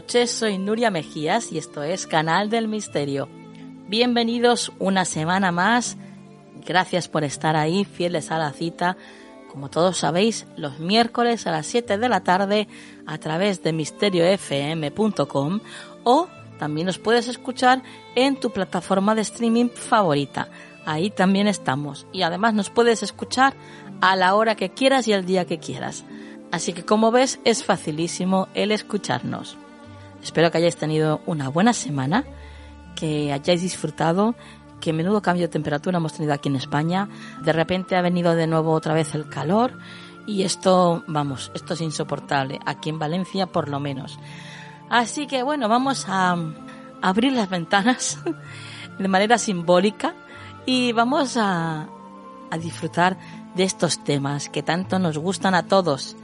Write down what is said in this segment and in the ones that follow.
Noches, soy Nuria Mejías y esto es Canal del Misterio. Bienvenidos una semana más. Gracias por estar ahí, fieles a la cita. Como todos sabéis, los miércoles a las 7 de la tarde a través de misteriofm.com o también nos puedes escuchar en tu plataforma de streaming favorita. Ahí también estamos. Y además nos puedes escuchar a la hora que quieras y al día que quieras. Así que como ves es facilísimo el escucharnos. Espero que hayáis tenido una buena semana, que hayáis disfrutado, que menudo cambio de temperatura hemos tenido aquí en España. De repente ha venido de nuevo otra vez el calor y esto, vamos, esto es insoportable, aquí en Valencia por lo menos. Así que bueno, vamos a abrir las ventanas de manera simbólica y vamos a, disfrutar de estos temas que tanto nos gustan a todos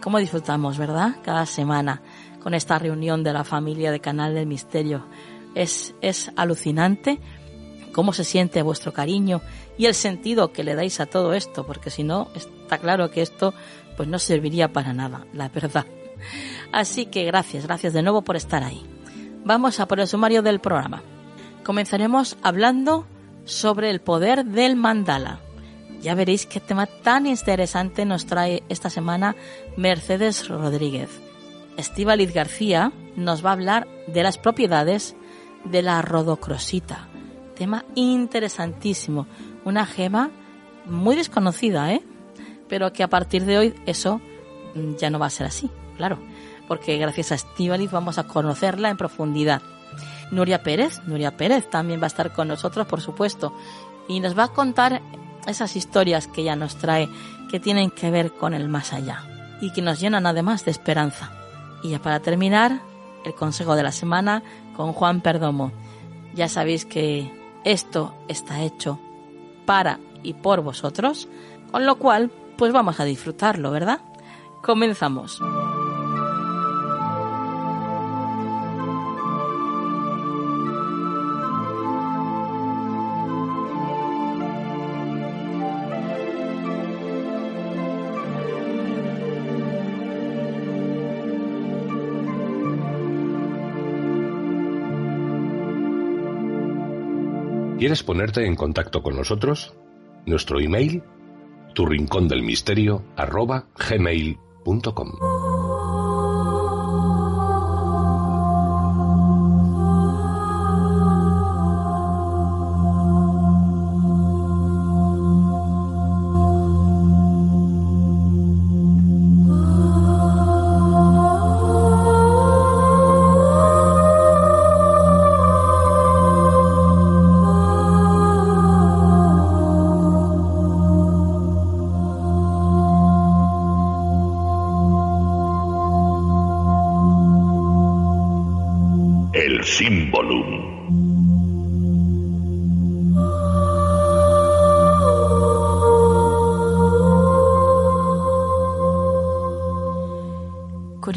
cómo disfrutamos, ¿verdad? Cada semana con esta reunión de la familia de Canal del Misterio. Es, es alucinante cómo se siente vuestro cariño y el sentido que le dais a todo esto, porque si no, está claro que esto pues no serviría para nada, la verdad. Así que gracias, gracias de nuevo por estar ahí. Vamos a por el sumario del programa. Comenzaremos hablando sobre el poder del mandala. Ya veréis qué tema tan interesante nos trae esta semana Mercedes Rodríguez. Estíbaliz García nos va a hablar de las propiedades de la rodocrosita. Tema interesantísimo. Una gema muy desconocida, ¿eh? Pero que a partir de hoy eso ya no va a ser así, claro. Porque gracias a Estíbaliz vamos a conocerla en profundidad. Nuria Pérez, Nuria Pérez también va a estar con nosotros, por supuesto, y nos va a contar esas historias que ella nos trae que tienen que ver con el más allá y que nos llenan además de esperanza. Y ya para terminar, el consejo de la semana con Juan Perdomo. Ya sabéis que esto está hecho para y por vosotros, con lo cual, pues vamos a disfrutarlo, ¿verdad? Comenzamos. ¿Quieres ponerte en contacto con nosotros? Nuestro email, tu rincón del misterio, arroba gmail.com.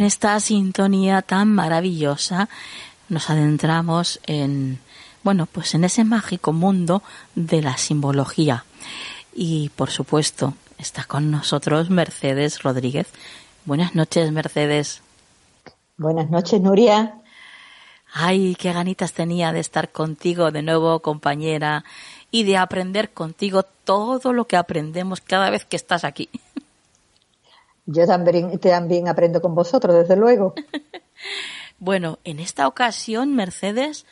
esta sintonía tan maravillosa nos adentramos en, bueno, pues en ese mágico mundo de la simbología. Y por supuesto, está con nosotros Mercedes Rodríguez. Buenas noches, Mercedes. Buenas noches, Nuria. Ay, qué ganitas tenía de estar contigo de nuevo, compañera, y de aprender contigo todo lo que aprendemos cada vez que estás aquí. Yo también, también aprendo con vosotros, desde luego. bueno, en esta ocasión, Mercedes,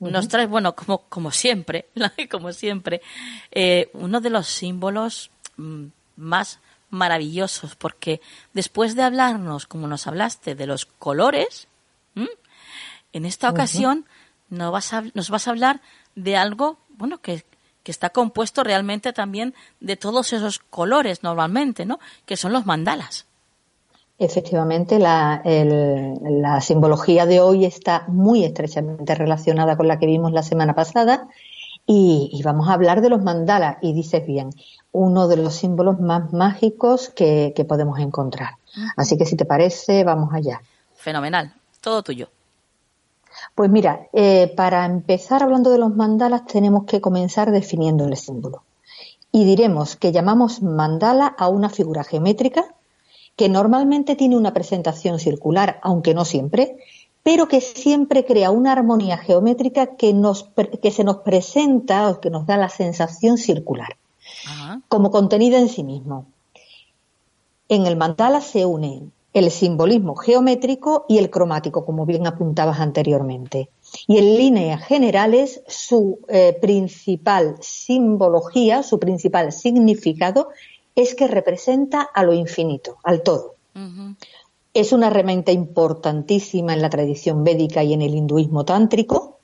nos trae, bueno, como, como siempre, como siempre, eh, uno de los símbolos mm, más maravillosos, porque después de hablarnos, como nos hablaste, de los colores, en esta ocasión nos, vas a, nos vas a hablar de algo, bueno, que, que está compuesto realmente también de todos esos colores normalmente, ¿no? Que son los mandalas. Efectivamente, la, la, simbología de hoy está muy estrechamente relacionada con la que vimos la semana pasada y, vamos a hablar de los mandalas. Y dices bien, uno de los símbolos más mágicos que, podemos encontrar. Así que si te parece, vamos allá. Fenomenal, todo tuyo. Pues mira, eh, para empezar hablando de los mandalas tenemos que comenzar definiendo el símbolo. Y diremos que llamamos mandala a una figura geométrica que normalmente tiene una presentación circular, aunque no siempre, pero que siempre crea una armonía geométrica que, nos, que se nos presenta o que nos da la sensación circular, como contenido en sí mismo. En el mandala se unen el simbolismo geométrico y el cromático, como bien apuntabas anteriormente. Y en líneas generales, su eh, principal simbología, su principal significado es que representa a lo infinito, al todo. Es una herramienta importantísima en la tradición védica y en el hinduismo tántrico,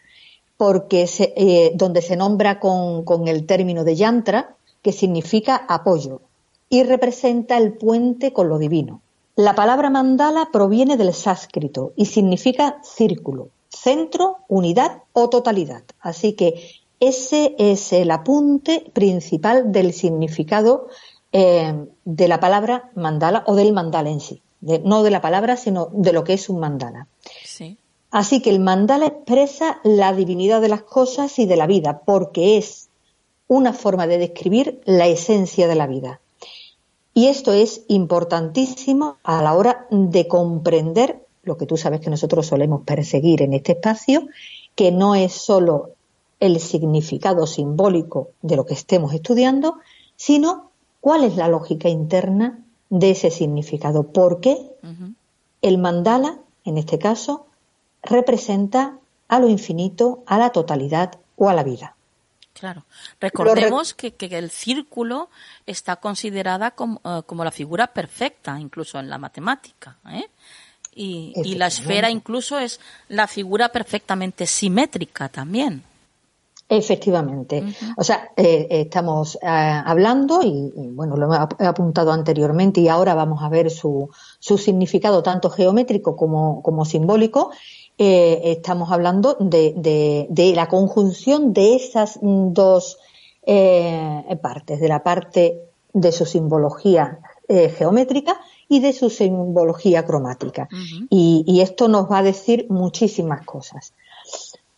porque eh, donde se nombra con, con el término de yantra, que significa apoyo, y representa el puente con lo divino. La palabra mandala proviene del sánscrito y significa círculo, centro, unidad o totalidad. Así que ese es el apunte principal del significado eh, de la palabra mandala o del mandala en sí. no de la palabra, sino de lo que es un mandala. Así que el mandala expresa la divinidad de las cosas y de la vida, porque es una forma de describir la esencia de la vida. Y esto es importantísimo a la hora de comprender lo que tú sabes que nosotros solemos perseguir en este espacio, que no es solo el significado simbólico de lo que estemos estudiando, sino cuál es la lógica interna de ese significado. Porque el mandala, en este caso, representa a lo infinito, a la totalidad o a la vida. Claro. Recordemos que, el círculo está considerada como, eh, como, la figura perfecta, incluso en la matemática. ¿eh? Y, y, la esfera incluso es la figura perfectamente simétrica también. Efectivamente. O sea, eh, estamos eh, hablando y, bueno, lo he apuntado anteriormente y ahora vamos a ver su, su significado tanto geométrico como, como simbólico. Eh, estamos hablando de, de, de, la conjunción de esas dos partes, de la parte de su simbología geométrica y de su simbología cromática. y, y esto nos va a decir muchísimas cosas.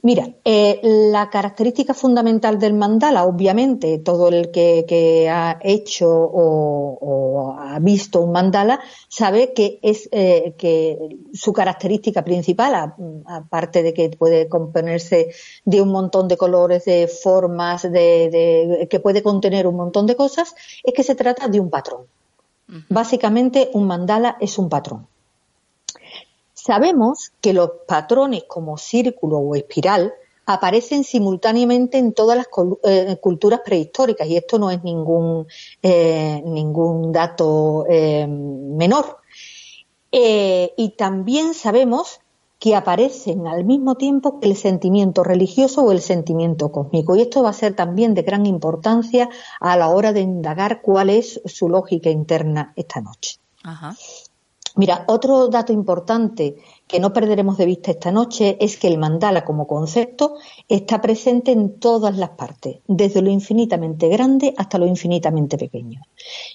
Mira, eh, la característica fundamental del mandala, obviamente, todo el que, ha hecho o, ha visto un mandala sabe que es eh, que su característica principal, aparte de que puede componerse de un montón de colores, de formas, de, que puede contener un montón de cosas, es que se trata de un patrón. Básicamente, un mandala es un patrón. Sabemos que los patrones como círculo o espiral aparecen simultáneamente en todas las eh, culturas prehistóricas y esto no es ningún, eh, ningún dato eh, menor. y también sabemos que aparecen al mismo tiempo que el sentimiento religioso o el sentimiento cósmico. Y esto va a ser también de gran importancia a la hora de indagar cuál es su lógica interna esta noche. Ajá. Mira, otro dato importante que no perderemos de vista esta noche es que el mandala como concepto está presente en todas las partes, desde lo infinitamente grande hasta lo infinitamente pequeño.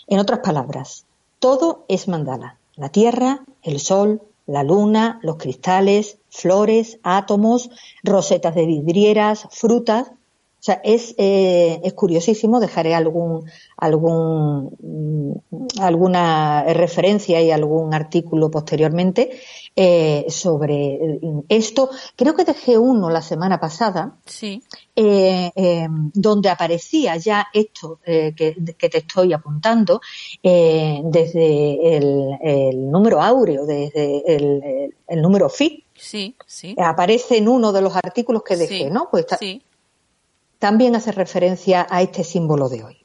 En otras palabras, todo es mandala. La tierra, el sol, la luna, los cristales, flores, átomos, rosetas de vidrieras, frutas, O sea, es, eh, es curiosísimo, dejaré algún, algún, mm, alguna referencia y algún artículo posteriormente eh, sobre esto. Creo que dejé uno la semana pasada, sí. eh, eh, donde aparecía ya esto eh, que, que, te estoy apuntando eh, desde el, el, número áureo, desde el, el número FI. Sí, sí. Aparece en uno de los artículos que dejé, sí, ¿no? Pues está, sí también hace referencia a este símbolo de hoy.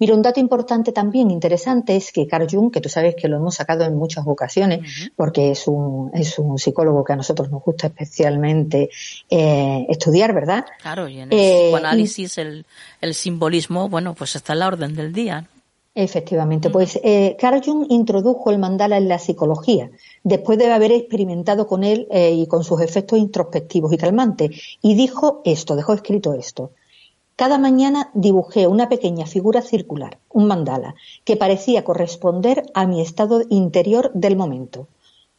Mira, un dato importante también interesante es que Carl Jung, que tú sabes que lo hemos sacado en muchas ocasiones, uh -huh. porque es un, es un psicólogo que a nosotros nos gusta especialmente eh, estudiar, ¿verdad? Claro, y en el eh, psicoanálisis el, el, simbolismo, bueno, pues está en la orden del día. Efectivamente, pues eh, Carl Jung introdujo el mandala en la psicología, después de haber experimentado con él eh, y con sus efectos introspectivos y calmantes, y dijo esto, dejó escrito esto. Cada mañana dibujé una pequeña figura circular, un mandala, que parecía corresponder a mi estado interior del momento.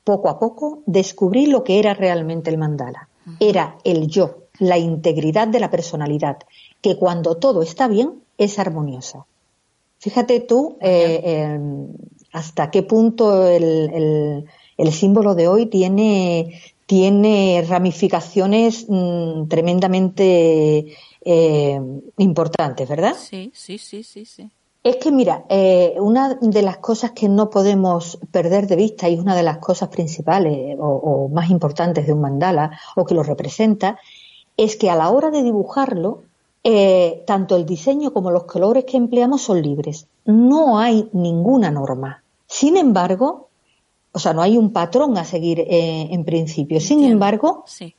Poco a poco descubrí lo que era realmente el mandala. Era el yo, la integridad de la personalidad, que cuando todo está bien es armoniosa. Fíjate tú eh, eh, hasta qué punto el, el, el, símbolo de hoy tiene, tiene ramificaciones mmm, tremendamente eh, importantes, ¿verdad? Sí, sí, sí, sí, sí. Es que mira, eh, una de las cosas que no podemos perder de vista y una de las cosas principales o, o más importantes de un mandala o que lo representa es que a la hora de dibujarlo eh, tanto el diseño como los colores que empleamos son libres. No hay ninguna norma. Sin embargo, o sea, no hay un patrón a seguir eh, en principio. Sin Entiendo. embargo, Sí.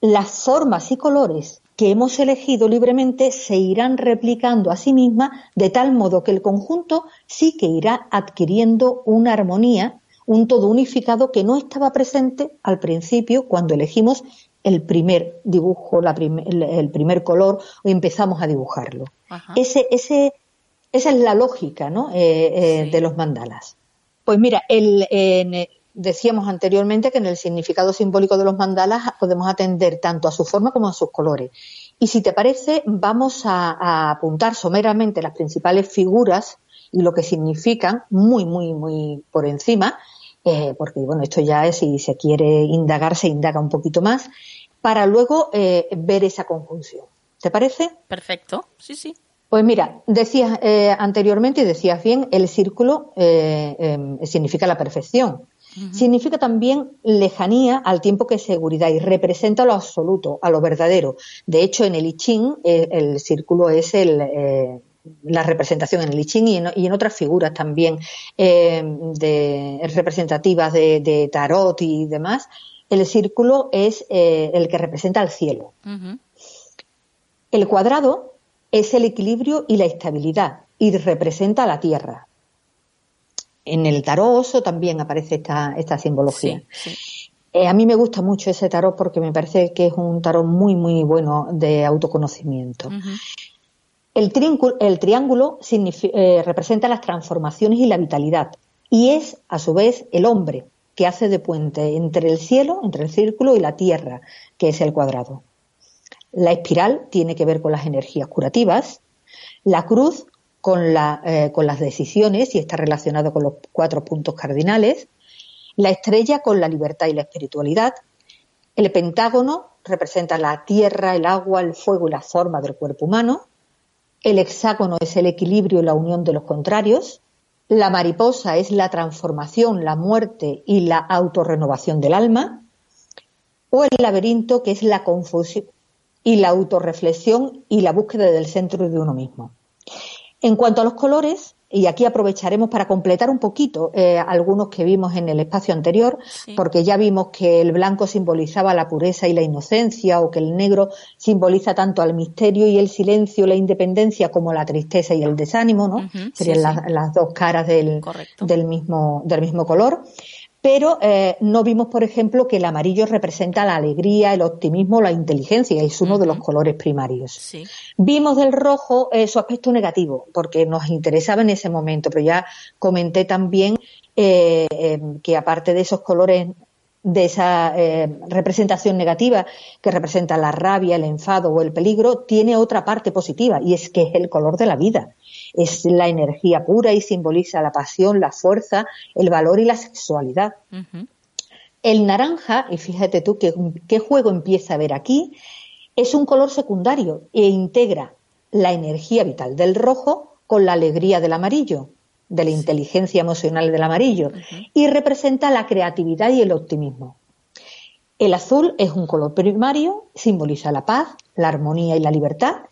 las formas y colores que hemos elegido libremente se irán replicando a sí mismas de tal modo que el conjunto sí que irá adquiriendo una armonía, un todo unificado que no estaba presente al principio cuando elegimos el primer dibujo, la prim el, primer color o empezamos a dibujarlo. Ajá. Ese, ese, esa es la lógica ¿no? eh, eh, Sí. de los mandalas. Pues mira, el, en- decíamos anteriormente que en el significado simbólico de los mandalas podemos atender tanto a su forma como a sus colores. Y si te parece, vamos a, a apuntar someramente las principales figuras y lo que significan, muy, muy, muy por encima, eh, porque bueno, esto ya es, si se quiere indagar, se indaga un poquito más, para luego eh, ver esa conjunción. ¿Te parece? Perfecto. Sí, sí. Pues mira, decías eh, anteriormente y decías bien, el círculo eh, eh, significa la perfección. Significa también lejanía al tiempo que seguridad y representa lo absoluto, a lo verdadero. De hecho, en el I Ching, eh, el círculo es el, la representación en el I Ching y en, y en otras figuras también eh, de, representativas de, de tarot y demás. El círculo es eh, el que representa al cielo. El cuadrado es el equilibrio y la estabilidad y representa a la tierra. En el tarot oso también aparece esta, esta simbología. Sí, sí. Eh, a mí me gusta mucho ese tarot porque me parece que es un tarot muy, muy bueno de autoconocimiento. El, triángulo, el triángulo signifi- eh, representa las transformaciones y la vitalidad y es, a su vez, el hombre que hace de puente entre el cielo, entre el círculo y la tierra, que es el cuadrado. La espiral tiene que ver con las energías curativas, la cruz con, eh, con las decisiones y está relacionado con los cuatro puntos cardinales, la estrella con la libertad y la espiritualidad, el pentágono representa la tierra, el agua, el fuego y la forma del cuerpo humano, el hexágono es el equilibrio y la unión de los contrarios, la mariposa es la transformación, la muerte y la autorrenovación del alma, o el laberinto que es la confusión y la autorreflexión y la búsqueda del centro de uno mismo. En cuanto a los colores, y aquí aprovecharemos para completar un poquito eh, algunos que vimos en el espacio anterior, Sí. porque ya vimos que el blanco simbolizaba la pureza y la inocencia, o que el negro simboliza tanto al misterio y el silencio, la independencia, como la tristeza y el desánimo, ¿no? Serían sí, las, sí. las dos caras del, del mismo, del mismo color. Pero eh, no vimos, por ejemplo, que el amarillo representa la alegría, el optimismo, la inteligencia, y es uno de los colores primarios. Sí. Vimos del rojo eh, su aspecto negativo, porque nos interesaba en ese momento, pero ya comenté también eh, eh, que aparte de esos colores de esa eh, representación negativa que representa la rabia, el enfado o el peligro, tiene otra parte positiva y es que es el color de la vida. Es la energía pura y simboliza la pasión, la fuerza, el valor y la sexualidad. El naranja, y fíjate tú qué juego empieza a ver aquí, es un color secundario e integra la energía vital del rojo con la alegría del amarillo de la inteligencia emocional del amarillo y representa la creatividad y el optimismo. El azul es un color primario, simboliza la paz, la armonía y la libertad,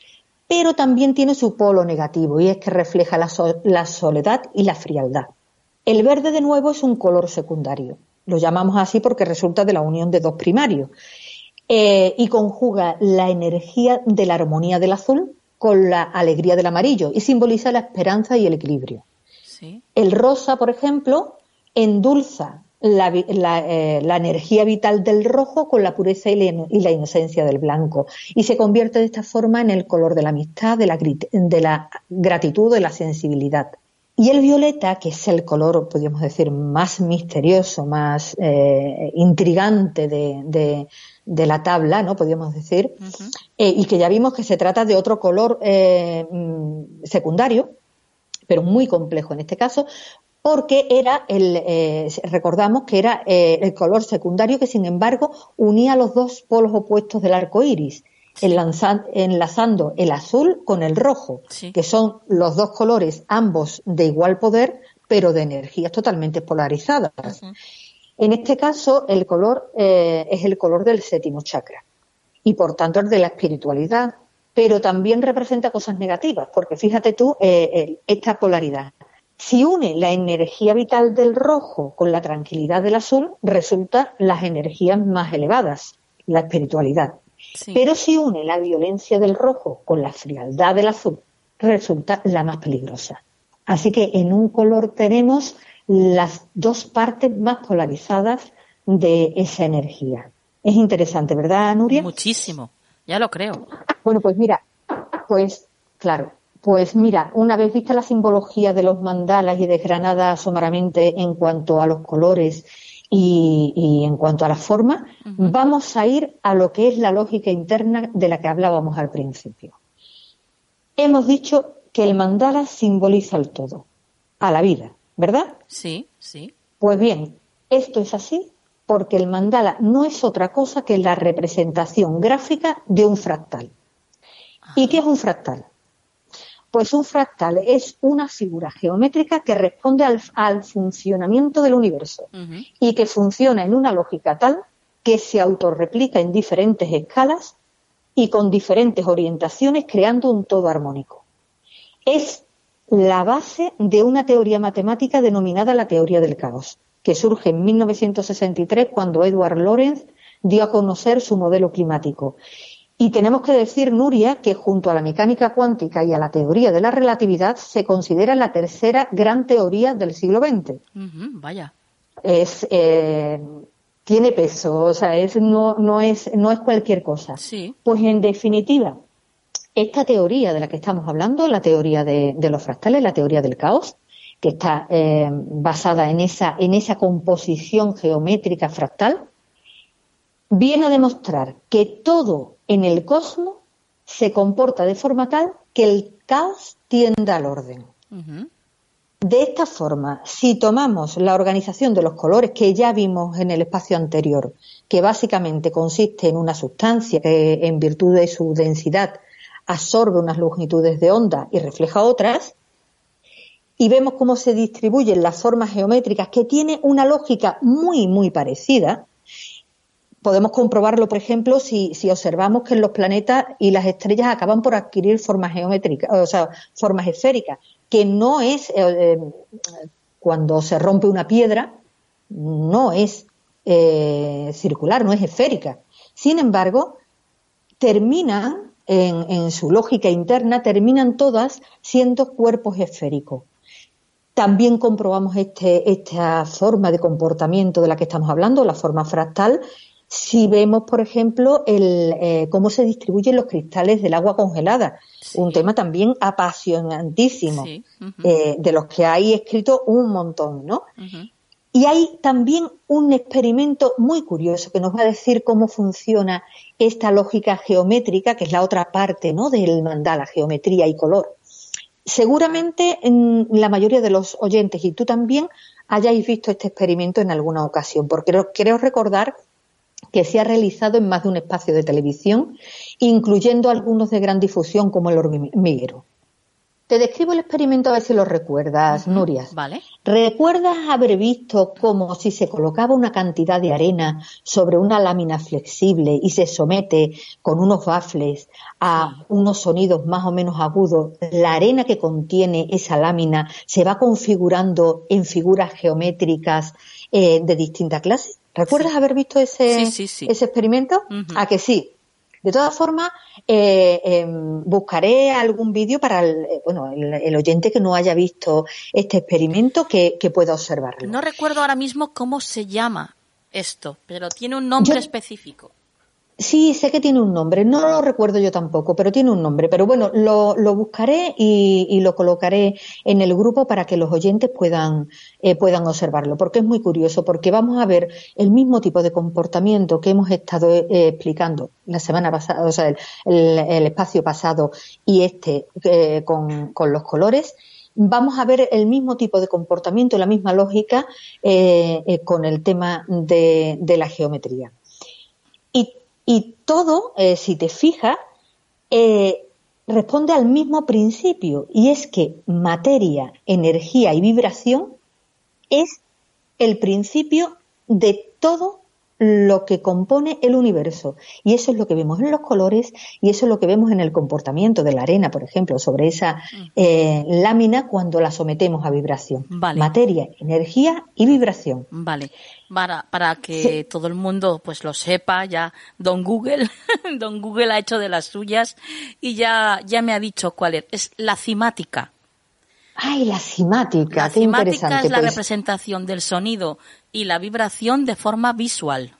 pero también tiene su polo negativo y es que refleja la, soledad y la frialdad. El verde de nuevo es un color secundario. Lo llamamos así porque resulta de la unión de dos primarios eh, y conjuga la energía de la armonía del azul con la alegría del amarillo y simboliza la esperanza y el equilibrio. El rosa, por ejemplo, endulza eh, la, energía vital del rojo con la pureza y la, inocencia del blanco y se convierte de esta forma en el color de la amistad, de la, de la gratitud, de la sensibilidad. Y el violeta, que es el color, podríamos decir, más misterioso, más eh, intrigante de, la tabla, ¿no? Podríamos decir, eh, y que ya vimos que se trata de otro color mm, secundario, pero muy complejo en este caso, porque era el, eh, recordamos que era eh, el color secundario que, sin embargo, unía los dos polos opuestos del arco iris, enlazando el azul con el rojo, que son los dos colores, ambos de igual poder, pero de energías totalmente polarizadas. En este caso, el color eh, es el color del séptimo chakra y, por tanto, el de la espiritualidad, pero también representa cosas negativas, porque fíjate tú eh, esta polaridad. Si une la energía vital del rojo con la tranquilidad del azul, resultan las energías más elevadas, la espiritualidad. Pero si une la violencia del rojo con la frialdad del azul, resulta la más peligrosa. Así que en un color tenemos las dos partes más polarizadas de esa energía. Es interesante, ¿verdad, Nuria? Muchísimo. Ya lo creo. Bueno, pues mira, pues claro, pues mira, una vez vista la simbología de los mandalas y desgranada someramente en cuanto a los colores y, en cuanto a la forma, vamos a ir a lo que es la lógica interna de la que hablábamos al principio. Hemos dicho que el mandala simboliza el todo, a la vida, ¿verdad? Sí, sí. Pues bien, esto es así porque el mandala no es otra cosa que la representación gráfica de un fractal. ¿Y qué es un fractal? Pues un fractal es una figura geométrica que responde al, funcionamiento del universo y que funciona en una lógica tal que se autorreplica en diferentes escalas y con diferentes orientaciones creando un todo armónico. Es la base de una teoría matemática denominada la teoría del caos que surge en 1963 cuando Edward Lorenz dio a conocer su modelo climático. Y tenemos que decir, Nuria, que junto a la mecánica cuántica y a la teoría de la relatividad se considera la tercera gran teoría del siglo XX. vaya. Es, eh, tiene peso, o sea, es, no, no, es, no es cualquier cosa. Sí. Pues en definitiva, esta teoría de la que estamos hablando, la teoría de los fractales, la teoría del caos, que está eh, basada en esa, en esa composición geométrica fractal, viene a demostrar que todo en el cosmos se comporta de forma tal que el caos tiende al orden. De esta forma, si tomamos la organización de los colores que ya vimos en el espacio anterior, que básicamente consiste en una sustancia que en virtud de su densidad absorbe unas longitudes de onda y refleja otras, y vemos cómo se distribuyen las formas geométricas, que tiene una lógica muy, muy parecida. Podemos comprobarlo, por ejemplo, si, observamos que los planetas y las estrellas acaban por adquirir formas geométricas, o sea, formas esféricas, que no es, eh, eh, cuando se rompe una piedra, no es eh, circular, no es esférica. Sin embargo, terminan, en, su lógica interna, terminan todas siendo cuerpos esféricos. También comprobamos este, esta forma de comportamiento de la que estamos hablando, la forma fractal, si vemos, por ejemplo, el, eh, cómo se distribuyen los cristales del agua congelada. Un tema también apasionantísimo, eh, de los que hay escrito un montón, ¿no? Y hay también un experimento muy curioso que nos va a decir cómo funciona esta lógica geométrica, que es la otra parte ¿no? del mandala, geometría y color. Seguramente en la mayoría de los oyentes y tú también hayáis visto este experimento en alguna ocasión, porque creo recordar que se ha realizado en más de un espacio de televisión, incluyendo algunos de gran difusión como el hormiguero. Te describo el experimento a ver si lo recuerdas, Nuria. Vale. ¿Recuerdas haber visto cómo si se colocaba una cantidad de arena sobre una lámina flexible y se somete con unos bafles a unos sonidos más o menos agudos, la arena que contiene esa lámina se va configurando en figuras geométricas eh, de distinta clase? ¿Recuerdas haber visto ese, ese experimento? ¿A que sí? De todas formas, eh, em, buscaré algún vídeo para el, eh, bueno, el, oyente que no haya visto este experimento que, pueda observarlo. No recuerdo ahora mismo cómo se llama esto, pero tiene un nombre específico. Sí, sé que tiene un nombre, no lo recuerdo yo tampoco, pero tiene un nombre. Pero bueno, lo, lo buscaré y, lo colocaré en el grupo para que los oyentes puedan, eh, puedan observarlo, porque es muy curioso, porque vamos a ver el mismo tipo de comportamiento que hemos estado eh, explicando la semana pasada, o sea, el, espacio pasado y este eh, con, con, los colores. Vamos a ver el mismo tipo de comportamiento, la misma lógica con el tema de, de la geometría. Y y todo, eh, si te fijas, eh, responde al mismo principio, y es que materia, energía y vibración es el principio de todo lo que compone el universo. Y eso es lo que vemos en los colores y eso es lo que vemos en el comportamiento de la arena, por ejemplo, sobre esa mm. eh, lámina cuando la sometemos a vibración. Materia, energía y vibración. Vale. Para, para que todo el mundo pues lo sepa, ya Don Google, Don Google ha hecho de las suyas y ya, ya me ha dicho cuál es. Es la cimática. Ay, la cimática, la cimática es la pues. representación del sonido y la vibración de forma visual.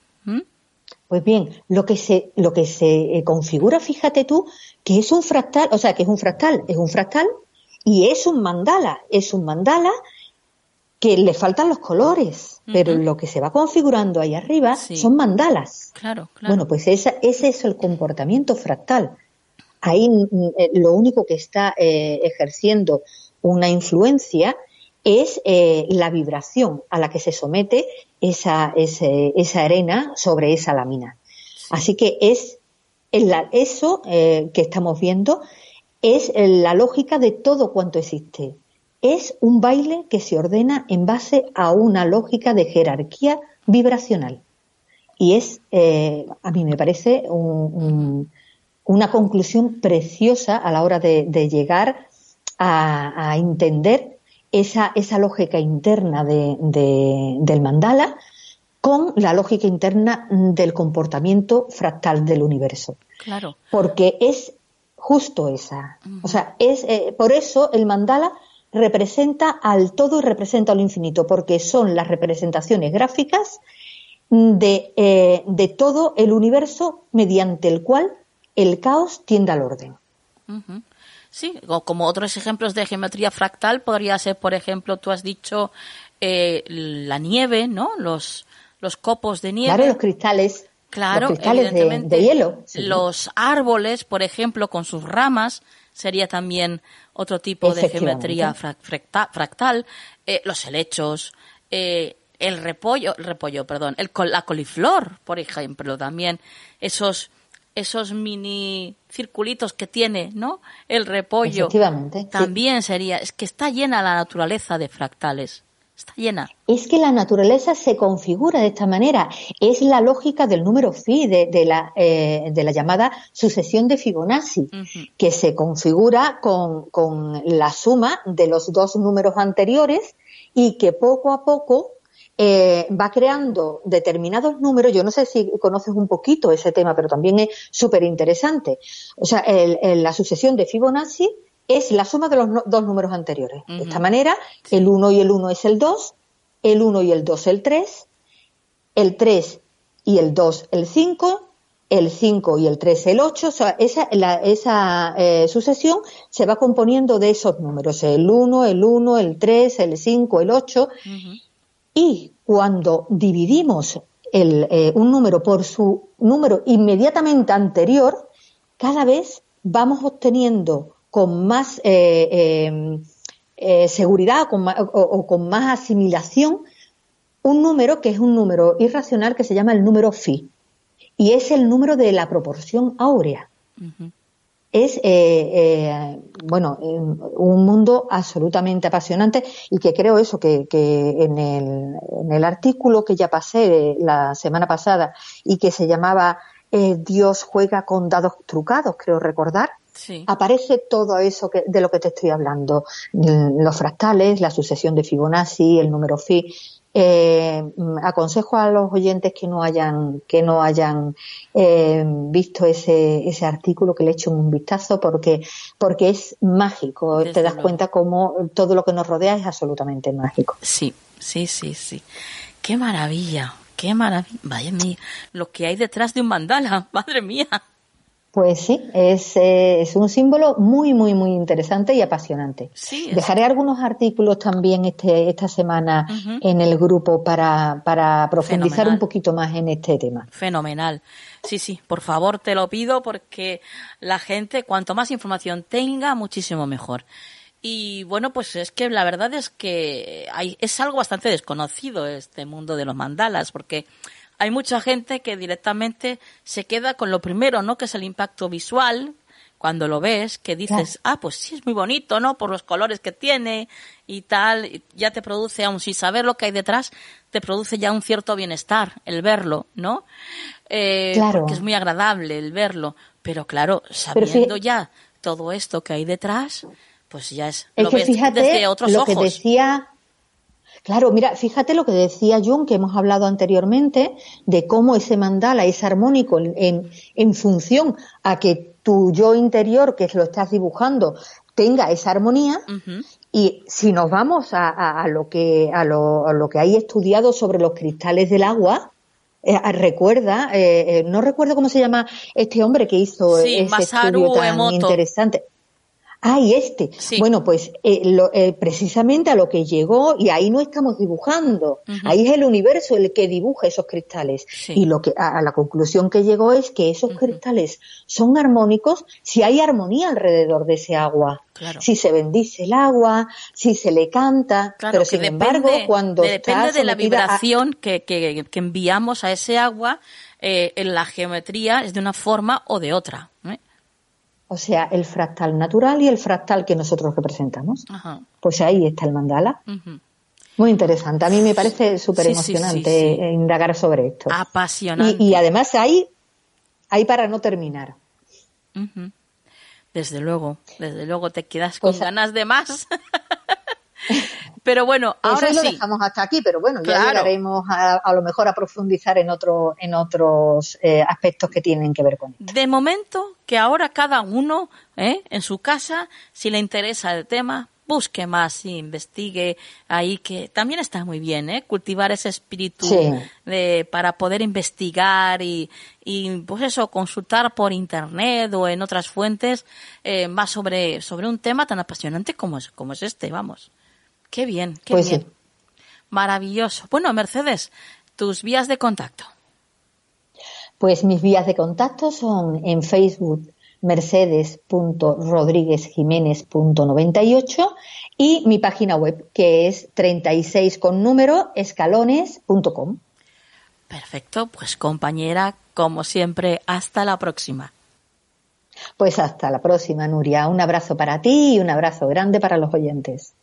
Pues bien, lo que se, lo que se eh, configura, fíjate tú, que es un fractal, o sea, que es un fractal, es un fractal y es un mandala, es un mandala que le faltan los colores, pero lo que se va configurando ahí arriba son mandalas. Claro, claro. Bueno, pues ese es el comportamiento fractal. Ahí mm, eh, lo único que está eh, ejerciendo una influencia es eh, la vibración a la que se somete esa, esa arena sobre esa lámina. Así que es eso eh, que estamos viendo es la lógica de todo cuanto existe. Es un baile que se ordena en base a una lógica de jerarquía vibracional. Y es, eh, a mí me parece, una conclusión preciosa a la hora de, llegar a entender esa, esa lógica interna de, del mandala con la lógica interna del comportamiento fractal del universo. Claro. Porque es justo esa. O sea, es eh, por eso el mandala representa al todo y representa al infinito, porque son las representaciones gráficas de, eh, de todo el universo mediante el cual el caos tiende al orden. Sí, como otros ejemplos de geometría fractal podría ser, por ejemplo, tú has dicho eh, la nieve, ¿no? Los, los copos de nieve. Claro, los cristales. Claro, los cristales de, hielo. Los árboles, por ejemplo, con sus ramas, sería también otro tipo de geometría fractal. Eh, los helechos, eh, el repollo, el repollo, perdón, el, la coliflor, por ejemplo, también esos esos mini circulitos que tiene, ¿no? El repollo. También sería, es que está llena la naturaleza de fractales. Está llena. Es que la naturaleza se configura de esta manera. Es la lógica del número phi, de, la, eh, de la llamada sucesión de Fibonacci, que se configura con, con la suma de los dos números anteriores y que poco a poco eh, va creando determinados números. Yo no sé si conoces un poquito ese tema, pero también es súper interesante. O sea, la sucesión de Fibonacci es la suma de los dos números anteriores. De esta manera, el 1 y el 1 es el 2, el 1 y el 2 el 3, el 3 y el 2 el 5, el 5 y el 3 el 8. O sea, esa, esa eh, sucesión se va componiendo de esos números, el 1, el 1, el 3, el 5, el 8. Y cuando dividimos eh, un número por su número inmediatamente anterior, cada vez vamos obteniendo con más eh, eh, seguridad o, con más asimilación un número que es un número irracional que se llama el número phi. Y es el número de la proporción áurea. Es, eh, eh, bueno, un mundo absolutamente apasionante y que creo eso, que, en, el, en, el, artículo que ya pasé la semana pasada y que se llamaba eh, Dios juega con dados trucados, creo recordar, aparece todo eso que, de lo que te estoy hablando. Los fractales, la sucesión de Fibonacci, el número phi, eh, aconsejo a los oyentes que no hayan que no hayan eh, visto ese, ese artículo que le echen un vistazo porque porque es mágico. Te das cuenta cómo todo lo que nos rodea es absolutamente mágico. Sí sí sí sí. Qué maravilla qué maravilla. Vaya mía lo que hay detrás de un mandala madre mía pues sí, es, eh, es, un símbolo muy, muy, muy interesante y apasionante. Dejaré algunos artículos también este, esta semana en el grupo para, para profundizar un poquito más en este tema. Fenomenal. Sí, sí, por favor te lo pido porque la gente, cuanto más información tenga, muchísimo mejor. Y bueno, pues es que la verdad es que hay, es algo bastante desconocido este mundo de los mandalas, porque hay mucha gente que directamente se queda con lo primero, ¿no? Que es el impacto visual, cuando lo ves, que dices, ah, pues sí, es muy bonito, ¿no? Por los colores que tiene y tal, ya te produce, aun sin saber lo que hay detrás, te produce ya un cierto bienestar el verlo, ¿no? Eh, claro. Porque es muy agradable el verlo, pero claro, sabiendo ya todo esto que hay detrás, pues ya es, lo ves desde otros lo que decía Claro, mira, fíjate lo que decía Jung, que hemos hablado anteriormente, de cómo ese mandala es armónico en, en, función a que tu yo interior, que lo estás dibujando, tenga esa armonía. Y si nos vamos a, lo que, a, lo, a lo que hay estudiado sobre los cristales del agua, eh, recuerda, eh, eh, no recuerdo cómo se llama este hombre que hizo ese estudio tan interesante. Ah, y este. Bueno, pues eh, eh, precisamente a lo que llegó, y ahí no estamos dibujando, ahí es el universo el que dibuja esos cristales. Y lo que a, la conclusión que llegó es que esos cristales son armónicos si hay armonía alrededor de ese agua. Si se bendice el agua, si se le canta, pero sin embargo, cuando depende de la vibración que, que, enviamos a ese agua, eh, en la geometría es de una forma o de otra. O sea, el fractal natural y el fractal que nosotros representamos. Pues ahí está el mandala. Muy interesante. A mí me parece súper emocionante indagar sobre esto. Apasionante. Y, además hay, hay para no terminar. Desde luego, desde luego te quedas con pues ganas de más. Pero bueno, ahora lo dejamos hasta aquí, pero bueno, ya llegaremos a, lo mejor a profundizar en, otro, en otros eh, aspectos que tienen que ver con esto. De momento, que ahora cada uno ¿eh? en su casa, si le interesa el tema, busque más y investigue ahí, que también está muy bien, ¿eh? cultivar ese espíritu de, para poder investigar y, y, pues eso, consultar por internet o en otras fuentes eh, más sobre, sobre un tema tan apasionante como es, como es este, vamos. Qué bien, qué pues bien. Maravilloso. Bueno, Mercedes, tus vías de contacto. Pues mis vías de contacto son en Facebook mercedes.rodríguezjiménez.98 y mi página web que es 36 con número escalones.com. Perfecto, pues compañera, como siempre, hasta la próxima. Pues hasta la próxima, Nuria. Un abrazo para ti y un abrazo grande para los oyentes.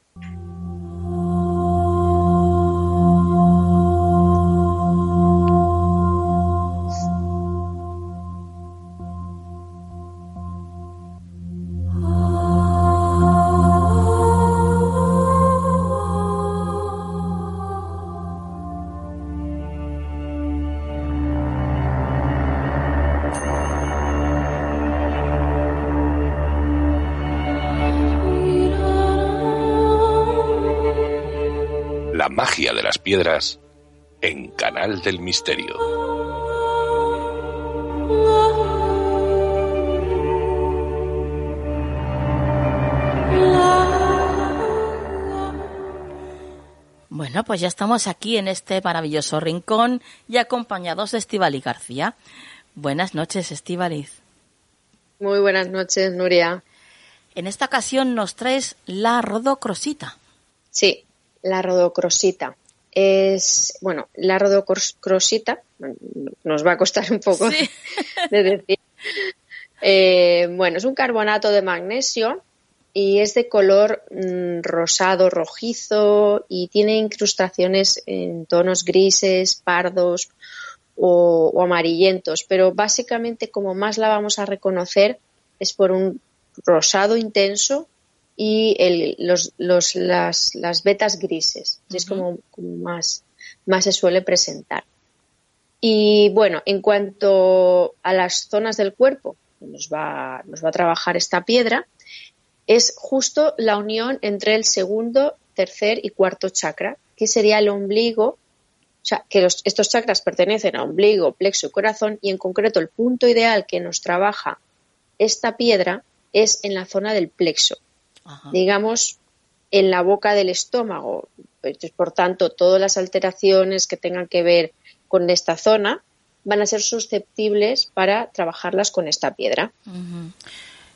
De las piedras en Canal del Misterio. Bueno, pues ya estamos aquí en este maravilloso rincón y acompañados de Estivali García. Buenas noches, Estivaliz. Muy buenas noches, Nuria. En esta ocasión nos traes la rodocrosita. Sí, la rodocrosita. Es, bueno, la rodocrosita, nos va a costar un poco de decir. Eh, bueno, es un carbonato de magnesio y es de color mm, rosado, rojizo y tiene incrustaciones en tonos grises, pardos o, amarillentos, pero básicamente como más la vamos a reconocer es por un rosado intenso y los, las, las, vetas grises. Es como, más, más se suele presentar. Y bueno, en cuanto a las zonas del cuerpo, nos va, nos va a trabajar esta piedra, es justo la unión entre el segundo, tercer y cuarto chakra, que sería el ombligo, o sea, que estos chakras pertenecen a ombligo, plexo y corazón, y en concreto el punto ideal que nos trabaja esta piedra es en la zona del plexo, digamos, en la boca del estómago. Por tanto, todas las alteraciones que tengan que ver con esta zona van a ser susceptibles para trabajarlas con esta piedra.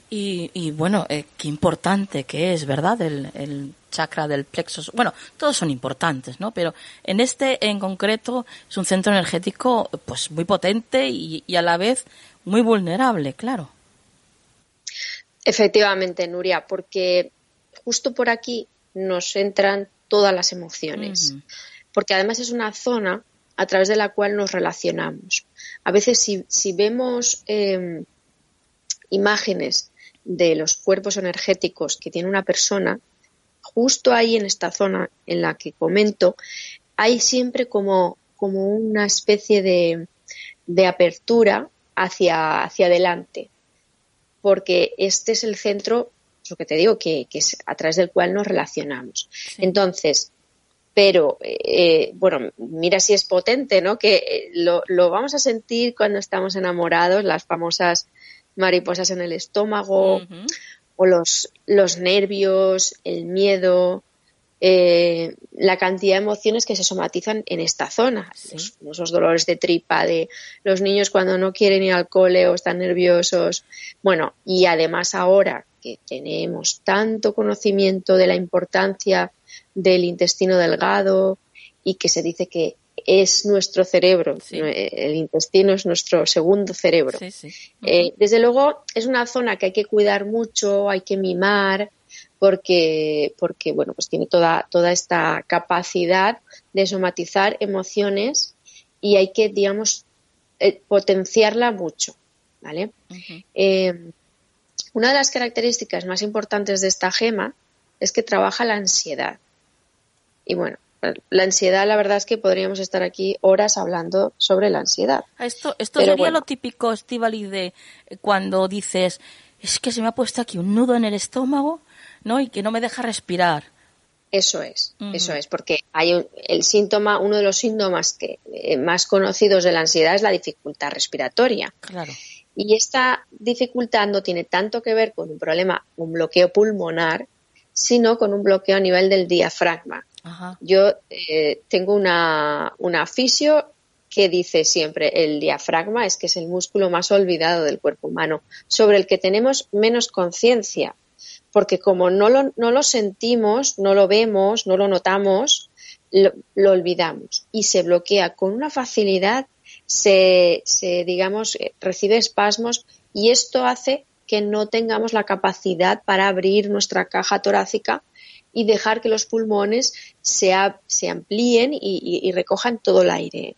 Y, bueno, eh, qué importante que es, ¿verdad? El, chakra del plexo. Bueno, todos son importantes, ¿no? Pero en este en concreto es un centro energético pues muy potente y, a la vez muy vulnerable, claro. Efectivamente, Nuria, porque justo por aquí nos entran todas las emociones. Porque además es una zona a través de la cual nos relacionamos. A veces si, vemos em, imágenes de los cuerpos energéticos que tiene una persona, justo ahí en esta zona en la que comento, hay siempre como, como una especie de, de apertura hacia, hacia adelante, porque este es el centro, lo que te digo, que, es a través del cual nos relacionamos. Entonces, pero eh, bueno, mira si es potente, ¿no? Que eh, lo, lo, vamos a sentir cuando estamos enamorados, las famosas mariposas en el estómago o los, los nervios, el miedo, eh, la cantidad de emociones que se somatizan en esta zona. esos dolores de tripa, de los niños cuando no quieren ir al cole o están nerviosos. Bueno, y además ahora que tenemos tanto conocimiento de la importancia del intestino delgado y que se dice que es nuestro cerebro, el intestino es nuestro segundo cerebro. Eh, desde luego es una zona que hay que cuidar mucho, hay que mimar, porque, porque bueno, pues tiene toda, toda esta capacidad de somatizar emociones y hay que, digamos, eh, potenciarla mucho, ¿vale? Eh, una de las características más importantes de esta gema es que trabaja la ansiedad. Y bueno, la ansiedad, la verdad es que podríamos estar aquí horas hablando sobre la ansiedad. Esto, esto sería lo típico, Estivali, de cuando dices, es que se me ha puesto aquí un nudo en el estómago, ¿no? Y que no me deja respirar. Eso es, eso es, porque hay el síntoma, uno de los síntomas que, eh, más conocidos de la ansiedad es la dificultad respiratoria. Claro. Y esta dificultad no tiene tanto que ver con un problema, un bloqueo pulmonar, sino con un bloqueo a nivel del diafragma. Yo eh, tengo una, una fisio que dice siempre el diafragma es que es el músculo más olvidado del cuerpo humano, sobre el que tenemos menos conciencia, porque como no lo, no lo sentimos, no lo vemos, no lo notamos, lo, olvidamos y se bloquea con una facilidad, se, digamos, eh, recibe espasmos y esto hace que no tengamos la capacidad para abrir nuestra caja torácica y dejar que los pulmones se, se amplíen y, recojan todo el aire.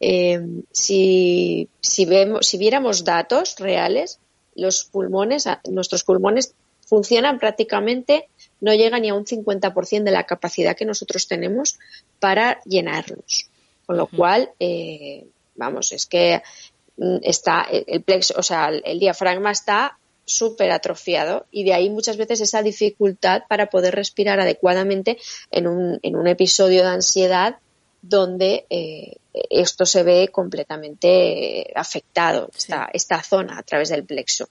Eh, si, si, vemos, si viéramos datos reales, los pulmones, nuestros pulmones funcionan prácticamente, no llegan ni a un 50% de la capacidad que nosotros tenemos para llenarlos. Con lo cual, eh, vamos, es que mm, está el plexo, o sea, el diafragma está súper atrofiado y de ahí muchas veces esa dificultad para poder respirar adecuadamente en un, en un episodio de ansiedad donde eh, esto se ve completamente afectado, esta, esta zona a través del plexo.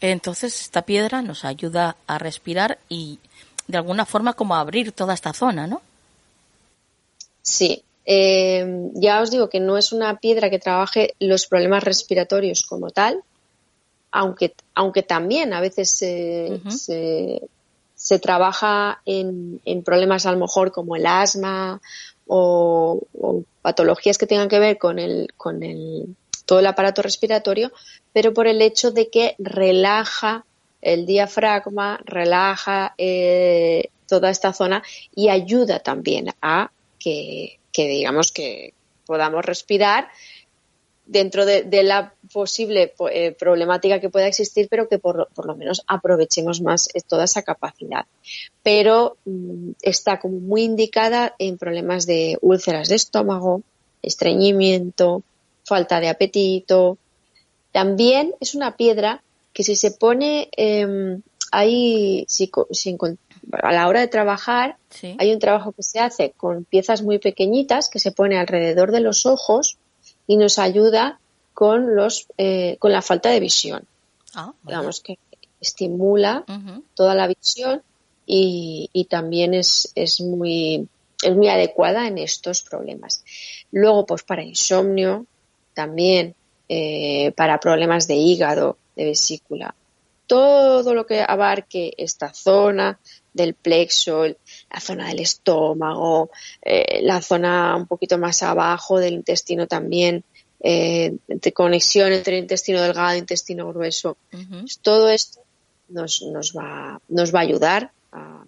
Entonces esta piedra nos ayuda a respirar y de alguna forma como a abrir toda esta zona, ¿no? Sí, eh, ya os digo que no es una piedra que trabaje los problemas respiratorios como tal, aunque, aunque también a veces se, se, trabaja en, problemas a lo mejor como el asma o, patologías que tengan que ver con el, con el, todo el aparato respiratorio, pero por el hecho de que relaja el diafragma, relaja eh, toda esta zona y ayuda también a que, digamos que podamos respirar dentro de, la posible eh, problemática que pueda existir, pero que por, lo menos aprovechemos más eh, toda esa capacidad. Pero mm, está como muy indicada en problemas de úlceras de estómago, estreñimiento, falta de apetito. También es una piedra que si se pone eh, ahí, si, a la hora de trabajar, hay un trabajo que se hace con piezas muy pequeñitas que se pone alrededor de los ojos y nos ayuda con los eh, con la falta de visión. Ah, Digamos que estimula toda la visión y, y también es, es muy es muy adecuada en estos problemas. Luego, pues para insomnio, también eh, para problemas de hígado, de vesícula, todo lo que abarque esta zona del plexo, la zona del estómago, eh, la zona un poquito más abajo del intestino también, eh, de conexión entre el intestino delgado e intestino grueso. Pues todo esto nos, nos, va, nos va a ayudar a,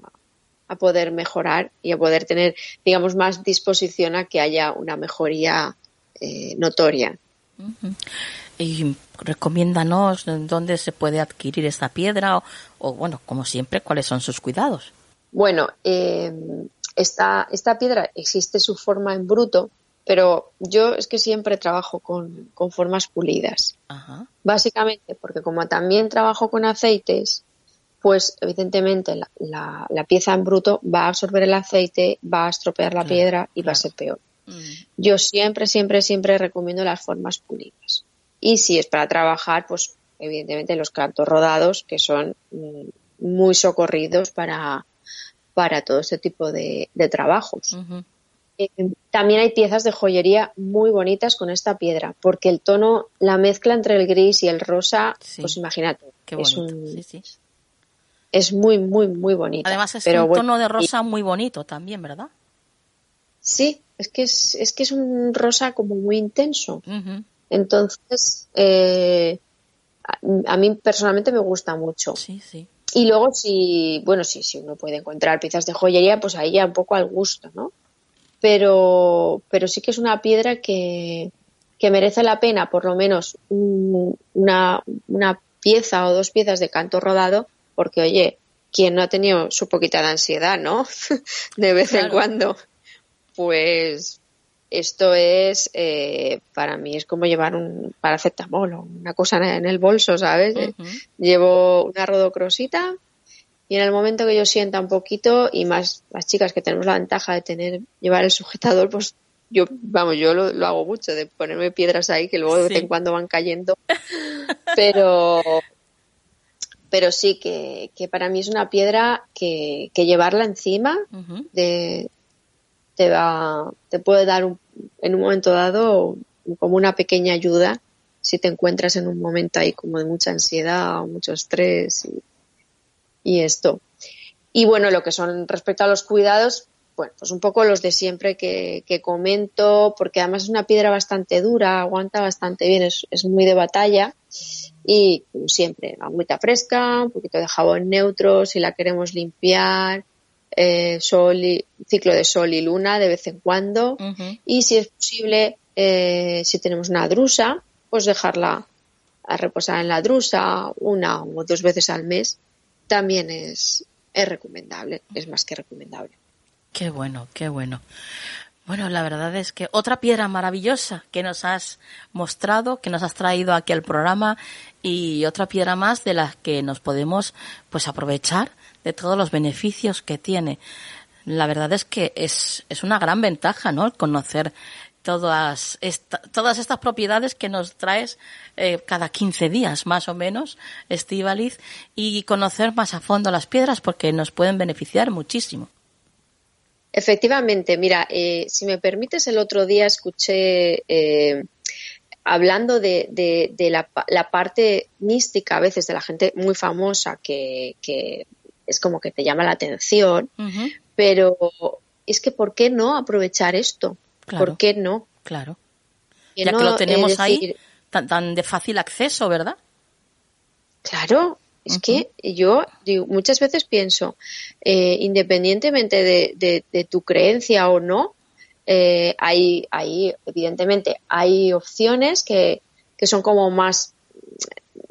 a, poder mejorar y a poder tener, digamos, más disposición a que haya una mejoría eh, notoria. Y recomiéndanos dónde se puede adquirir esta piedra o, bueno, como siempre, cuáles son sus cuidados. Bueno, eh, esta, esta piedra existe su forma en bruto, pero yo es que siempre trabajo con, formas pulidas. Básicamente porque como también trabajo con aceites, pues evidentemente la, la, pieza en bruto va a absorber el aceite, va a estropear la piedra y va a ser peor. Mm. Yo siempre, siempre, siempre recomiendo las formas pulidas. Y si es para trabajar, pues evidentemente los cantos rodados, que son mm, muy socorridos para, para todo este tipo de, trabajos. Eh, también hay piezas de joyería muy bonitas con esta piedra, porque el tono, la mezcla entre el gris y el rosa, pues imagínate, es, es muy, muy, muy bonito. Además es un tono de rosa muy bonito también, ¿verdad? Sí, es que es, es que es un rosa como muy intenso. Entonces, eh, a, mí personalmente me gusta mucho. Sí, sí. Y luego si, bueno, si, si uno puede encontrar piezas de joyería, pues ahí ya un poco al gusto, ¿no? Pero, pero sí que es una piedra que, que merece la pena, por lo menos una, una pieza o dos piezas de canto rodado, porque oye, quien no ha tenido su poquita de ansiedad, ¿no? de vez en cuando, pues esto es, eh, para mí es como llevar un paracetamol o una cosa en el bolso, ¿sabes? Llevo una rodocrosita y en el momento que yo sienta un poquito y más las chicas que tenemos la ventaja de tener, llevar el sujetador, pues yo, vamos, yo lo, hago mucho, de ponerme piedras ahí que luego de vez en cuando van cayendo, pero, pero sí que, que para mí es una piedra que, que llevarla encima de, te va, te puede dar un, en un momento dado como una pequeña ayuda si te encuentras en un momento ahí como de mucha ansiedad o mucho estrés y, esto. Y bueno, lo que son respecto a los cuidados, bueno, pues un poco los de siempre que, comento, porque además es una piedra bastante dura, aguanta bastante bien, es, es muy de batalla y como siempre, agüita fresca, un poquito de jabón neutro si la queremos limpiar, eh, sol y, ciclo de sol y luna de vez en cuando. Y si es posible, eh, si tenemos una drusa, pues dejarla a reposar en la drusa una o dos veces al mes también es, es recomendable, es más que recomendable. Qué bueno, qué bueno. Bueno, la verdad es que otra piedra maravillosa que nos has mostrado, que nos has traído aquí al programa y otra piedra más de las que nos podemos pues aprovechar de todos los beneficios que tiene. La verdad es que es, es una gran ventaja, ¿no? conocer todas, todas estas propiedades que nos traes eh, cada 15 días, más o menos, Estivaliz, y conocer más a fondo las piedras porque nos pueden beneficiar muchísimo. Efectivamente, mira, eh, si me permites, el otro día escuché eh, hablando de, de, la, parte mística a veces de la gente muy famosa que es como que te llama la atención, pero es que ¿por qué no aprovechar esto? ¿Por qué no? Claro. ya que lo tenemos ahí, tan, de fácil acceso, ¿verdad? Claro, es que yo muchas veces pienso, eh, independientemente de, tu creencia o no, eh, hay, hay, evidentemente, hay opciones que, que son como más,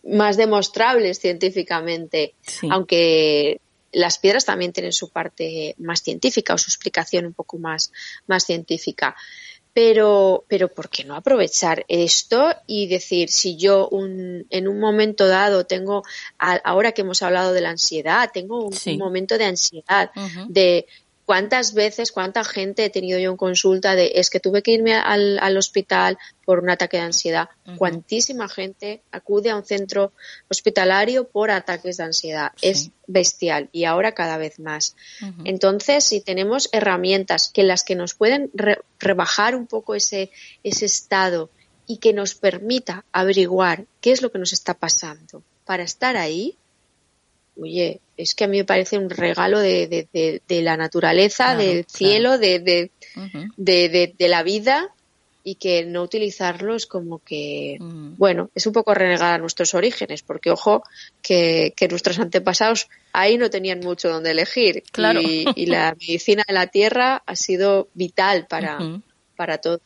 más demostrables científicamente, aunque las piedras también tienen su parte más científica o su explicación un poco más, más científica. Pero, pero ¿por qué no aprovechar esto y decir, si yo un, en un momento dado tengo, ahora que hemos hablado de la ansiedad, tengo un, momento de ansiedad, de ¿Cuántas veces, cuánta gente he tenido yo en consulta de es que tuve que irme al, hospital por un ataque de ansiedad? Cuantísima gente acude a un centro hospitalario por ataques de ansiedad. Es bestial y ahora cada vez más. Entonces, si tenemos herramientas que las que nos pueden rebajar un poco ese, ese estado y que nos permita averiguar qué es lo que nos está pasando para estar ahí, oye, es que a mí me parece un regalo de, la naturaleza, del cielo, de, de, la vida y que no utilizarlo es como que, bueno, es un poco renegar a nuestros orígenes, porque ojo, que, nuestros antepasados ahí no tenían mucho donde elegir. Claro. Y, la medicina de la tierra ha sido vital para, para todos.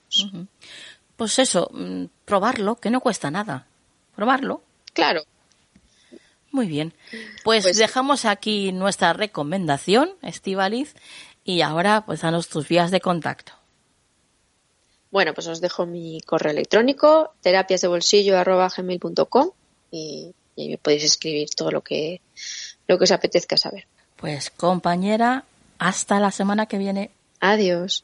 Pues eso, mm, probarlo, que no cuesta nada. Probarlo. Claro, muy bien. Pues, pues, dejamos aquí nuestra recomendación, Estivaliz, y ahora pues danos tus vías de contacto. Bueno, pues os dejo mi correo electrónico, terapiasdebolsillo.com y, y me podéis escribir todo lo que, lo que os apetezca saber. Pues compañera, hasta la semana que viene. Adiós.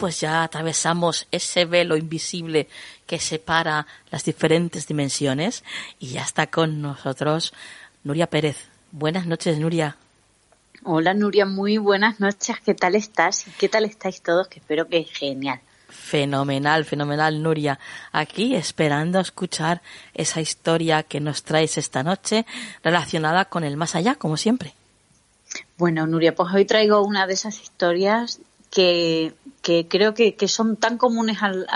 Pues ya atravesamos ese velo invisible que separa las diferentes dimensiones y ya está con nosotros Nuria Pérez. Buenas noches, Nuria. Hola, Nuria, muy buenas noches. ¿Qué tal estás? ¿Qué tal estáis todos? Que espero que genial. Fenomenal, fenomenal, Nuria. Aquí esperando escuchar esa historia que nos traes esta noche relacionada con el más allá, como siempre. Bueno, Nuria, pues hoy traigo una de esas historias que, creo que, son tan comunes al,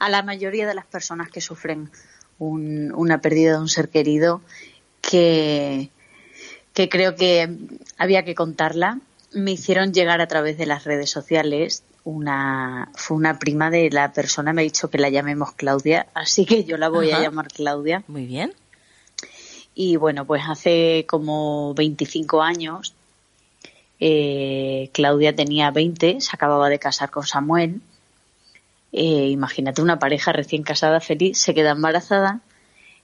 a la mayoría de las personas que sufren una pérdida de un ser querido que, que creo que había que contarla. Me hicieron llegar a través de las redes sociales. Una, fue una prima de la persona, me ha dicho que la llamemos Claudia, así que yo la voy a llamar Claudia. Muy bien. Y bueno, pues hace como 25 años eh, Claudia tenía 20, se acababa de casar con Samuel. Eh, imagínate una pareja recién casada, feliz, se queda embarazada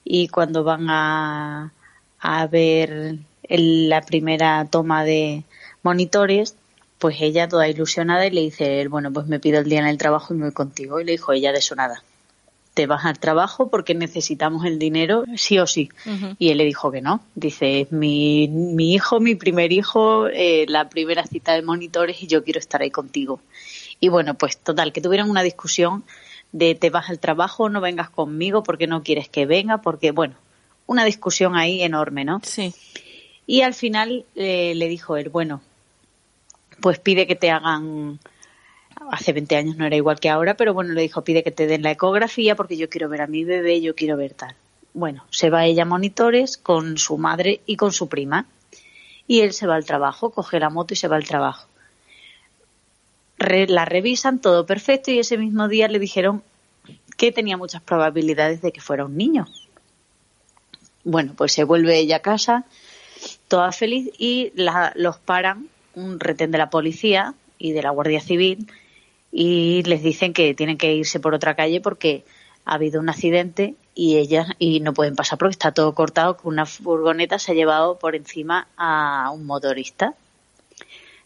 y cuando van a, a ver la primera toma de monitores, pues ella toda ilusionada y le dice, bueno, pues me pido el día en el trabajo y me voy contigo. Y le dijo ella de eso nada te vas al trabajo porque necesitamos el dinero sí o sí. Y él le dijo que no. Dice, mi, mi hijo, mi primer hijo, eh, la primera cita de monitores y yo quiero estar ahí contigo. Y bueno, pues total, que tuvieron una discusión de te vas al trabajo, no vengas conmigo porque no quieres que venga, porque bueno, una discusión ahí enorme, ¿no? Sí. Y al final eh, le dijo él, bueno, pues pide que te hagan hace 20 años no era igual que ahora, pero bueno, le dijo, pide que te den la ecografía porque yo quiero ver a mi bebé, yo quiero ver tal. Bueno, se va ella a monitores con su madre y con su prima. Y él se va al trabajo, coge la moto y se va al trabajo. la revisan, todo perfecto, y ese mismo día le dijeron que tenía muchas probabilidades de que fuera un niño. Bueno, pues se vuelve ella a casa, toda feliz, y los paran un retén de la policía y de la Guardia Civil y les dicen que tienen que irse por otra calle porque ha habido un accidente y ellas y no pueden pasar porque está todo cortado, que una furgoneta se ha llevado por encima a un motorista.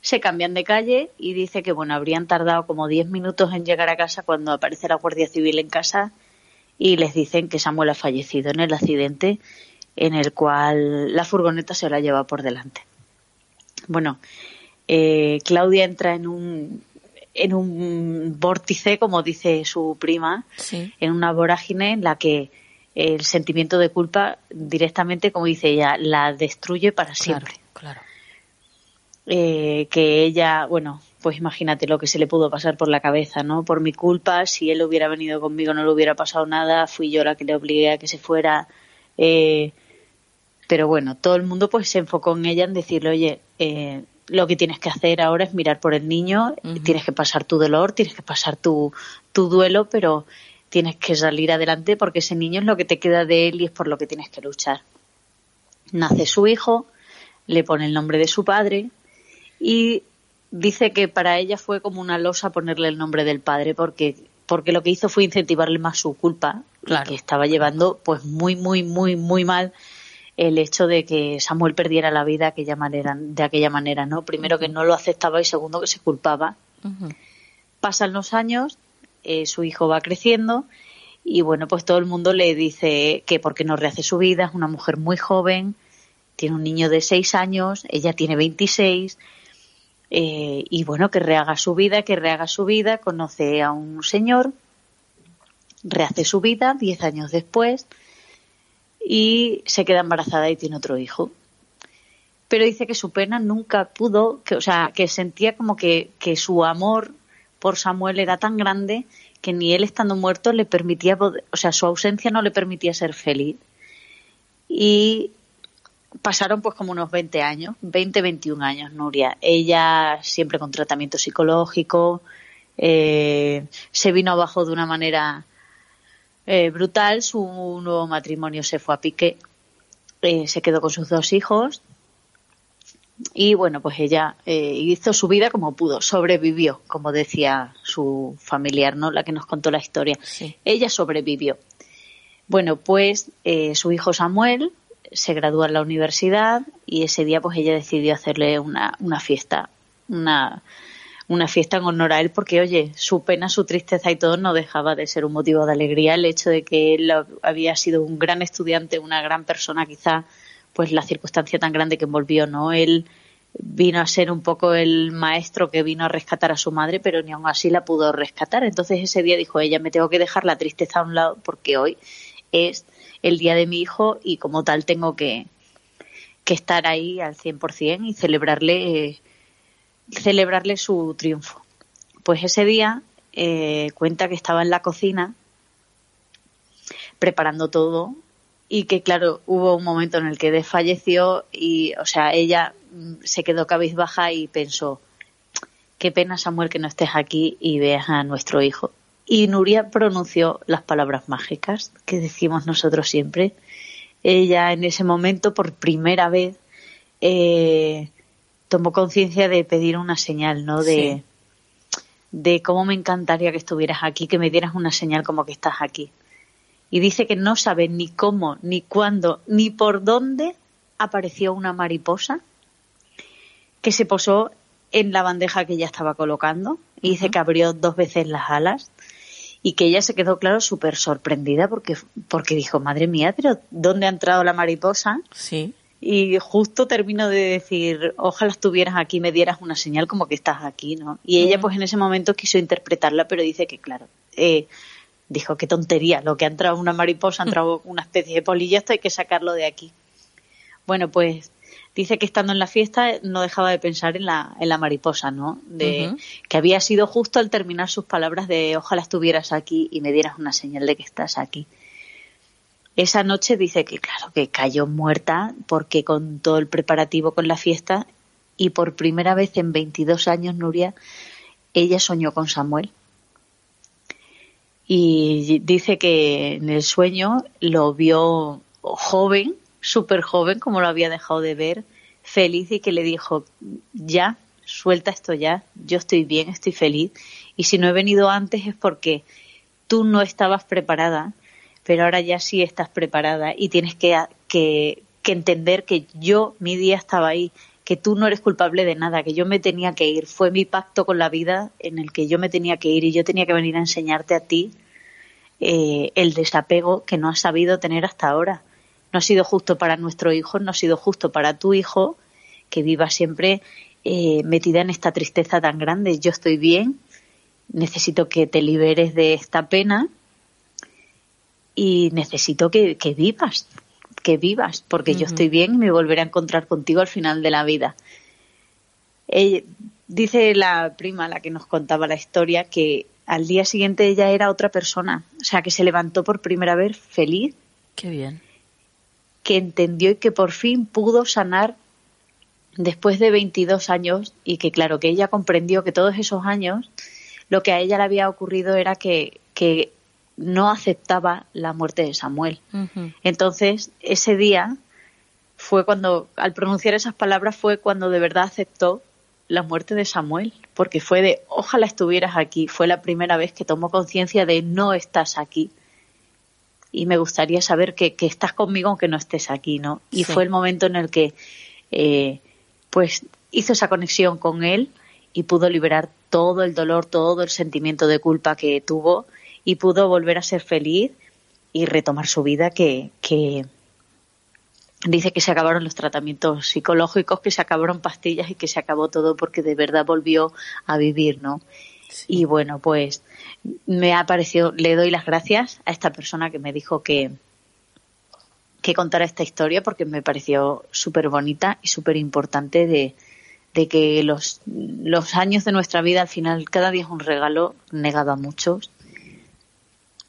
Se cambian de calle y dice que bueno, habrían tardado como 10 minutos en llegar a casa cuando aparece la Guardia Civil en casa y les dicen que Samuel ha fallecido en el accidente en el cual la furgoneta se la lleva por delante. Bueno, eh, Claudia entra en un en un vórtice, como dice su prima, en una vorágine en la que el sentimiento de culpa directamente, como dice ella, la destruye para siempre. Claro. Eh, que ella, bueno, pues imagínate lo que se le pudo pasar por la cabeza, ¿no? Por mi culpa, si él hubiera venido conmigo no le hubiera pasado nada, fui yo la que le obligué a que se fuera. Eh, pero bueno, todo el mundo pues se enfocó en ella en decirle, oye, eh, lo que tienes que hacer ahora es mirar por el niño, tienes que pasar tu dolor, tienes que pasar tu, tu duelo, pero tienes que salir adelante porque ese niño es lo que te queda de él y es por lo que tienes que luchar. Nace su hijo, le pone el nombre de su padre y dice que para ella fue como una losa ponerle el nombre del padre porque porque lo que hizo fue incentivarle más su culpa, que estaba llevando pues muy muy muy muy mal el hecho de que Samuel perdiera la vida de aquella manera, de aquella manera, ¿no? Primero que no lo aceptaba y segundo que se culpaba. Pasan los años, eh, su hijo va creciendo y bueno, pues todo el mundo le dice que porque no rehace su vida, es una mujer muy joven, tiene un niño de seis años, ella tiene 26 eh, y bueno, que rehaga su vida, que rehaga su vida, conoce a un señor, rehace su vida diez años después y se queda embarazada y tiene otro hijo. Pero dice que su pena nunca pudo, que, o sea, que sentía como que, que su amor por Samuel era tan grande que ni él estando muerto le permitía, o sea, su ausencia no le permitía ser feliz. Y pasaron pues como unos 20 años, 20, 21 años, Nuria. Ella siempre con tratamiento psicológico, eh, se vino abajo de una manera eh, brutal. Su nuevo matrimonio se fue a pique, eh, se quedó con sus dos hijos y bueno, pues ella eh, hizo su vida como pudo, sobrevivió, como decía su familiar, ¿no? La que nos contó la historia. Ella sobrevivió. Bueno, pues su hijo Samuel se gradúa en la universidad y ese día pues ella decidió hacerle una, una fiesta, una, una fiesta en honor a él porque, oye, su pena, su tristeza y todo no dejaba de ser un motivo de alegría. El hecho de que él había sido un gran estudiante, una gran persona, quizá, pues la circunstancia tan grande que envolvió, ¿no? Él vino a ser un poco el maestro que vino a rescatar a su madre, pero ni aun así la pudo rescatar. Entonces ese día dijo ella, me tengo que dejar la tristeza a un lado porque hoy es el día de mi hijo y como tal tengo que, que estar ahí al 100% y celebrarle eh, celebrarle su triunfo. Pues ese día eh, cuenta que estaba en la cocina preparando todo y que claro hubo un momento en el que desfalleció y o sea ella mm, se quedó cabizbaja y pensó qué pena Samuel que no estés aquí y veas a nuestro hijo y Nuria pronunció las palabras mágicas que decimos nosotros siempre ella en ese momento por primera vez eh, tomó conciencia de pedir una señal, ¿no? De, de cómo me encantaría que estuvieras aquí, que me dieras una señal como que estás aquí. Y dice que no sabe ni cómo, ni cuándo, ni por dónde apareció una mariposa que se posó en la bandeja que ella estaba colocando y dice que abrió dos veces las alas y que ella se quedó, claro, súper sorprendida porque, porque dijo, madre mía, pero ¿dónde ha entrado la mariposa? Sí y justo termino de decir, ojalá estuvieras aquí, me dieras una señal como que estás aquí, ¿no? Y ella pues en ese momento quiso interpretarla, pero dice que claro, eh, dijo, qué tontería, lo que ha entrado una mariposa, ha entrado una especie de polilla, esto hay que sacarlo de aquí. Bueno, pues dice que estando en la fiesta no dejaba de pensar en la, en la mariposa, ¿no? De que había sido justo al terminar sus palabras de ojalá estuvieras aquí y me dieras una señal de que estás aquí. Esa noche dice que, claro, que cayó muerta porque con todo el preparativo con la fiesta y por primera vez en 22 años, Nuria, ella soñó con Samuel. Y dice que en el sueño lo vio joven, súper joven, como lo había dejado de ver, feliz y que le dijo, ya, suelta esto ya, yo estoy bien, estoy feliz. Y si no he venido antes es porque tú no estabas preparada, pero ahora ya sí estás preparada y tienes que, entender que yo, mi día estaba ahí, que tú no eres culpable de nada, que yo me tenía que ir. Fue mi pacto con la vida en el que yo me tenía que ir y yo tenía que venir a enseñarte a ti eh, el desapego que no has sabido tener hasta ahora. No ha sido justo para nuestro hijo, no ha sido justo para tu hijo que viva siempre eh, metida en esta tristeza tan grande. Yo estoy bien, necesito que te liberes de esta pena y necesito que, que vivas, que vivas, porque yo estoy bien y me volveré a encontrar contigo al final de la vida. dice la prima, la que nos contaba la historia, que al día siguiente ella era otra persona, o sea, que se levantó por primera vez feliz. Qué bien. Que entendió y que por fin pudo sanar después de 22 años y que claro, que ella comprendió que todos esos años lo que a ella le había ocurrido era que, que no aceptaba la muerte de Samuel. Entonces, ese día fue cuando, al pronunciar esas palabras, fue cuando de verdad aceptó la muerte de Samuel, porque fue de, ojalá estuvieras aquí. Fue la primera vez que tomó conciencia de, no estás aquí. Y me gustaría saber que, estás conmigo aunque no estés aquí, ¿no? Y fue el momento en el que, eh, pues, hizo esa conexión con él y pudo liberar todo el dolor, todo el sentimiento de culpa que tuvo y pudo volver a ser feliz y retomar su vida que, que dice que se acabaron los tratamientos psicológicos, que se acabaron pastillas y que se acabó todo porque de verdad volvió a vivir, ¿no? Y bueno, pues me ha parecido, le doy las gracias a esta persona que me dijo que, que contara esta historia porque me pareció súper bonita y súper importante de, de que los, los años de nuestra vida al final cada día es un regalo negado a muchos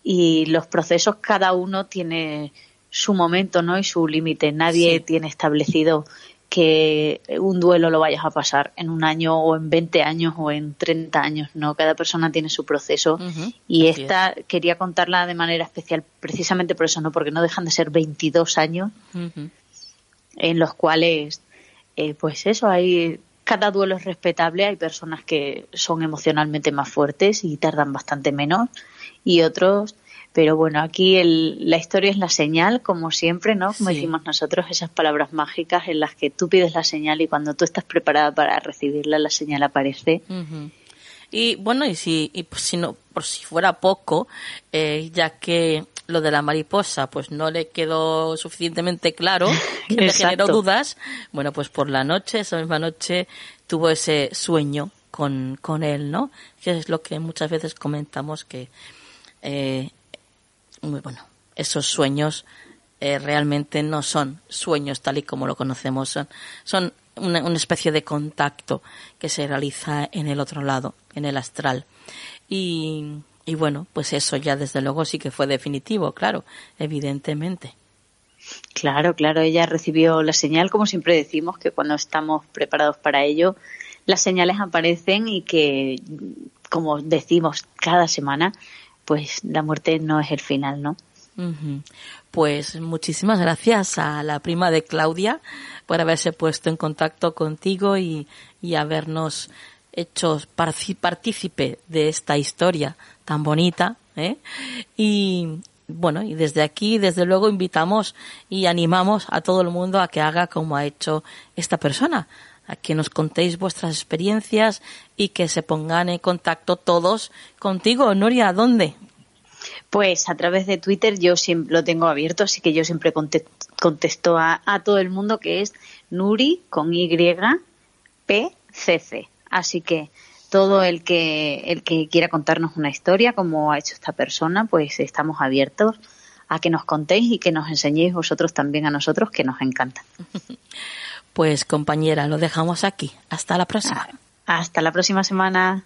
y los procesos cada uno tiene su momento ¿no? y su límite. Nadie tiene establecido que un duelo lo vayas a pasar en un año o en 20 años o en 30 años, ¿no? Cada persona tiene su proceso y esta quería contarla de manera especial precisamente por eso, ¿no? Porque no dejan de ser 22 años en los cuales, eh, pues eso, hay cada duelo es respetable, hay personas que son emocionalmente más fuertes y tardan bastante menos y otros pero bueno, aquí el, la historia es la señal, como siempre, ¿no? Como decimos nosotros, esas palabras mágicas en las que tú pides la señal y cuando tú estás preparada para recibirla, la señal aparece. Y bueno, y si, y si no, por si fuera poco, eh, ya que lo de la mariposa pues no le quedó suficientemente claro, que le generó dudas, bueno, pues por la noche, esa misma noche, tuvo ese sueño con, con él, ¿no? Que es lo que muchas veces comentamos que eh, bueno, esos sueños eh, realmente no son sueños tal y como lo conocemos, son, son una, especie de contacto que se realiza en el otro lado, en el astral. Y, y bueno, pues eso ya desde luego sí que fue definitivo, claro, evidentemente. Claro, claro, ella recibió la señal, como siempre decimos, que cuando estamos preparados para ello, las señales aparecen y que, como decimos cada semana, pues la muerte no es el final, ¿no? Pues muchísimas gracias a la prima de Claudia por haberse puesto en contacto contigo y, y habernos hecho partícipe de esta historia tan bonita. ¿eh? Y bueno, y desde aquí, desde luego, invitamos y animamos a todo el mundo a que haga como ha hecho esta persona, a que nos contéis vuestras experiencias y que se pongan en contacto todos contigo. Noria, ¿dónde? Pues a través de Twitter yo siempre lo tengo abierto, así que yo siempre contesto a, todo el mundo que es Nuri con Y P C C. Así que todo el que el que quiera contarnos una historia como ha hecho esta persona, pues estamos abiertos a que nos contéis y que nos enseñéis vosotros también a nosotros que nos encanta. Pues compañera, lo dejamos aquí. Hasta la próxima. Ah, hasta la próxima semana.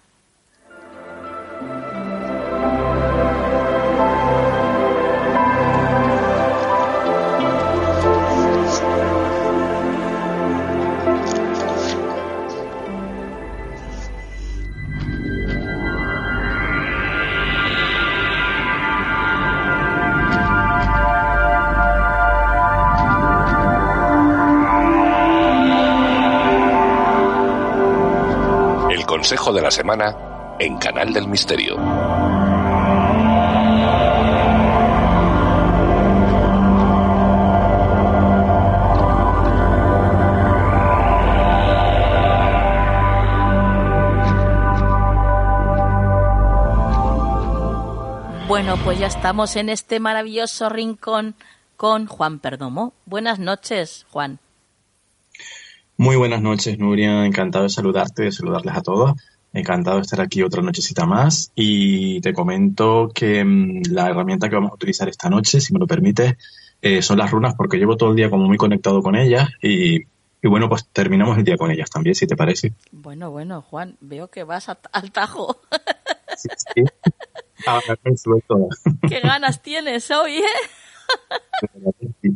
Consejo de la semana en Canal del Misterio. Bueno, pues ya estamos en este maravilloso rincón con Juan Perdomo. Buenas noches, Juan. Muy buenas noches, Nuria. Encantado de saludarte, de saludarles a todos. Encantado de estar aquí otra nochecita más. Y te comento que mm, la herramienta que vamos a utilizar esta noche, si me lo permites, eh, son las runas, porque llevo todo el día como muy conectado con ellas y, bueno, pues terminamos el día con ellas también, si te parece. Bueno, bueno, Juan, veo que vas al tajo. Sí, sí. Ah, Qué ganas tienes hoy, ¿eh?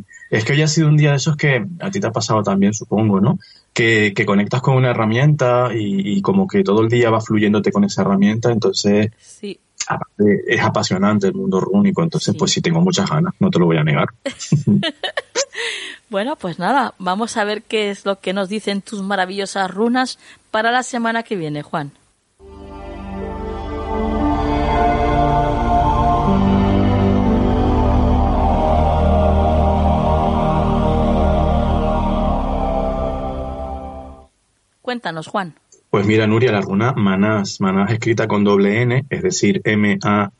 Es que hoy ha sido un día de esos que a ti te ha pasado también, supongo, ¿no? Que, conectas con una herramienta y, como que todo el día va fluyéndote con esa herramienta, entonces sí. es apasionante el mundo rúnico, entonces pues sí tengo muchas ganas, no te lo voy a negar. bueno, pues nada, vamos a ver qué es lo que nos dicen tus maravillosas runas para la semana que viene, Juan. Cuéntanos, Juan. Pues mira, Nuria, la runa Manás, Manás escrita con doble N, es decir, M-A-N-N-A-Z,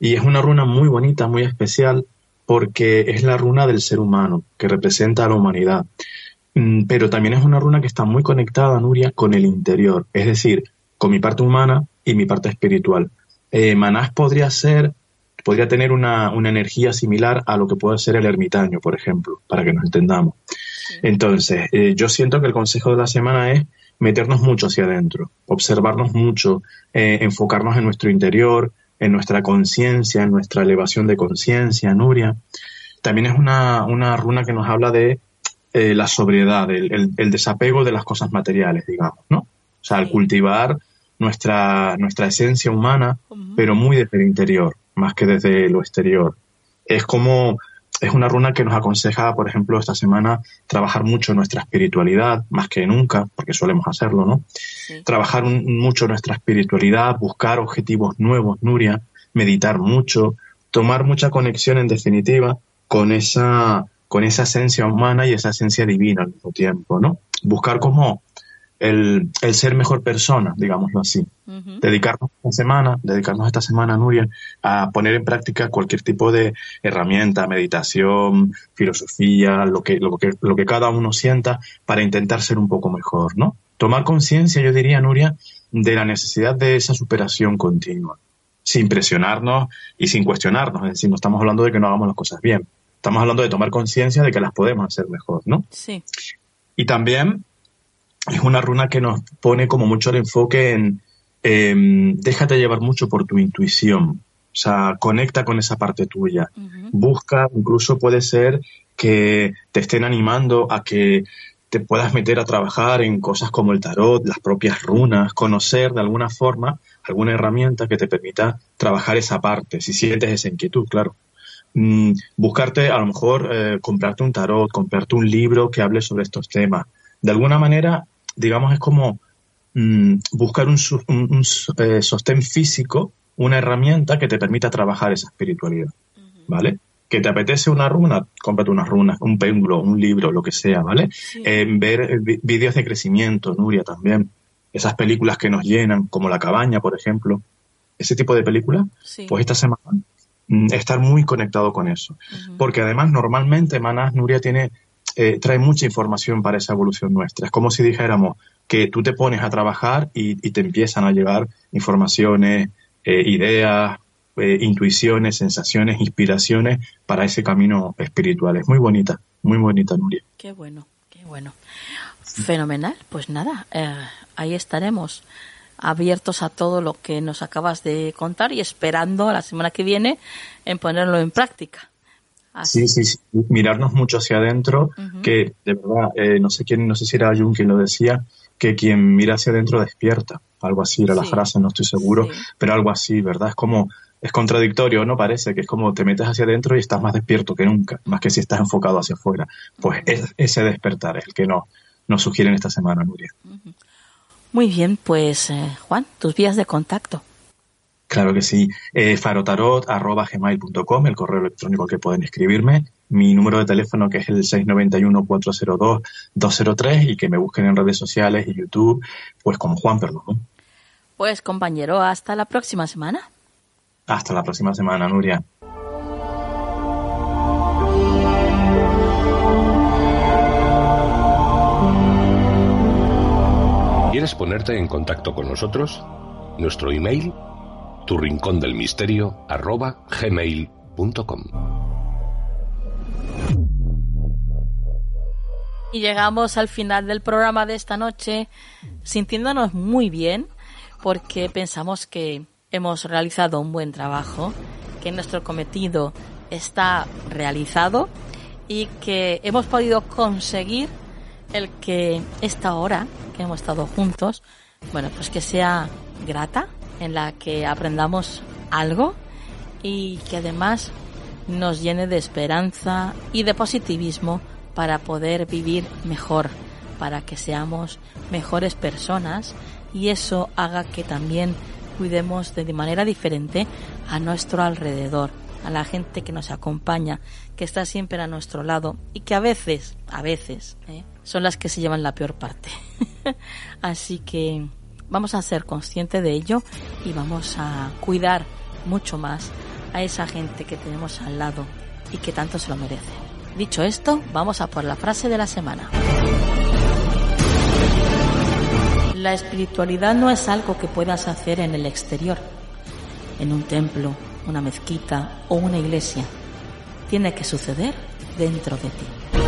y es una runa muy bonita, muy especial, porque es la runa del ser humano, que representa a la humanidad. Mm, pero también es una runa que está muy conectada, Nuria, con el interior, es decir, con mi parte humana y mi parte espiritual. Eh, Manás podría ser, podría tener una, una energía similar a lo que puede ser el ermitaño, por ejemplo, para que nos entendamos. Entonces, eh, yo siento que el consejo de la semana es meternos mucho hacia adentro, observarnos mucho, eh, enfocarnos en nuestro interior, en nuestra conciencia, en nuestra elevación de conciencia, Nuria. También es una, una, runa que nos habla de eh, la sobriedad, el, el, desapego de las cosas materiales, digamos, ¿no? O sea, el cultivar nuestra, nuestra esencia humana, pero muy desde el interior, más que desde lo exterior. Es como es una runa que nos aconseja, por ejemplo, esta semana trabajar mucho nuestra espiritualidad, más que nunca, porque solemos hacerlo, ¿no? Trabajar mucho nuestra espiritualidad, buscar objetivos nuevos, Nuria, meditar mucho, tomar mucha conexión, en definitiva, con esa, con esa esencia humana y esa esencia divina al mismo tiempo, ¿no? Buscar cómo el, ser mejor persona, digámoslo así. Dedicarnos esta semana, dedicarnos esta semana, Nuria, a poner en práctica cualquier tipo de herramienta, meditación, filosofía, lo que, lo que, lo que cada uno sienta para intentar ser un poco mejor, ¿no? Tomar conciencia, yo diría, Nuria, de la necesidad de esa superación continua, sin presionarnos y sin cuestionarnos. Es decir, no estamos hablando de que no hagamos las cosas bien. Estamos hablando de tomar conciencia de que las podemos hacer mejor, ¿no? Sí. Y también es una runa que nos pone como mucho el enfoque en déjate llevar mucho por tu intuición. O sea, conecta con esa parte tuya. Busca, incluso puede ser que te estén animando a que te puedas meter a trabajar en cosas como el tarot, las propias runas, conocer de alguna forma alguna herramienta que te permita trabajar esa parte, si sientes esa inquietud, claro. Mm, buscarte, a lo mejor, eh, comprarte un tarot, comprarte un libro que hable sobre estos temas. De alguna manera, digamos, es como mm, buscar un, eh, sostén físico, una herramienta que te permita trabajar esa espiritualidad, ¿vale? Que te apetece una runa, cómprate unas runas, un péndulo, un libro, lo que sea, ¿vale? Eh, ver eh, vídeos de crecimiento, Nuria, también. Esas películas que nos llenan, como La Cabaña, por ejemplo. Ese tipo de películas, pues esta semana mm, estar muy conectado con eso. Porque además, normalmente, Manás, Nuria tiene eh, trae mucha información para esa evolución nuestra. Es como si dijéramos que tú te pones a trabajar y, te empiezan a llegar informaciones, eh, ideas, eh, intuiciones, sensaciones, inspiraciones para ese camino espiritual. Es muy bonita, muy bonita, Nuria. Qué bueno, qué bueno. Fenomenal. Pues nada, ahí estaremos abiertos a todo lo que nos acabas de contar y esperando la semana que viene en ponerlo en práctica. Sí, sí, sí, mirarnos mucho hacia adentro, que de verdad, eh, no sé quién, no sé si era Jung quien lo decía, que quien mira hacia adentro despierta, algo así era la frase, no estoy seguro, pero algo así, ¿verdad? Es como, es contradictorio, ¿no? Parece que es como te metes hacia adentro y estás más despierto que nunca, más que si estás enfocado hacia afuera. Pues ese despertar es el que nos, nos sugieren esta semana, Nuria. Muy bien, pues eh, Juan, tus vías de contacto. Claro que sí. Eh, farotarot.gmail.com, el correo electrónico al que pueden escribirme. Mi número de teléfono que es el 691-402-203 y que me busquen en redes sociales y YouTube, pues como Juan Perdomo. Pues compañero, hasta la próxima semana. Hasta la próxima semana, Nuria. ¿Quieres ponerte en contacto con nosotros? Nuestro email, tu rincón del misterio, arroba gmail.com. Y llegamos al final del programa de esta noche sintiéndonos muy bien porque pensamos que hemos realizado un buen trabajo, que nuestro cometido está realizado y que hemos podido conseguir el que esta hora que hemos estado juntos, bueno, pues que sea grata, en la que aprendamos algo y que además nos llene de esperanza y de positivismo para poder vivir mejor, para que seamos mejores personas y eso haga que también cuidemos de manera diferente a nuestro alrededor, a la gente que nos acompaña, que está siempre a nuestro lado y que a veces, a veces, ¿eh? son las que se llevan la peor parte. Así que vamos a ser conscientes de ello y vamos a cuidar mucho más a esa gente que tenemos al lado y que tanto se lo merece. Dicho esto, vamos a por la frase de la semana. La espiritualidad no es algo que puedas hacer en el exterior, en un templo, una mezquita o una iglesia. Tiene que suceder dentro de ti.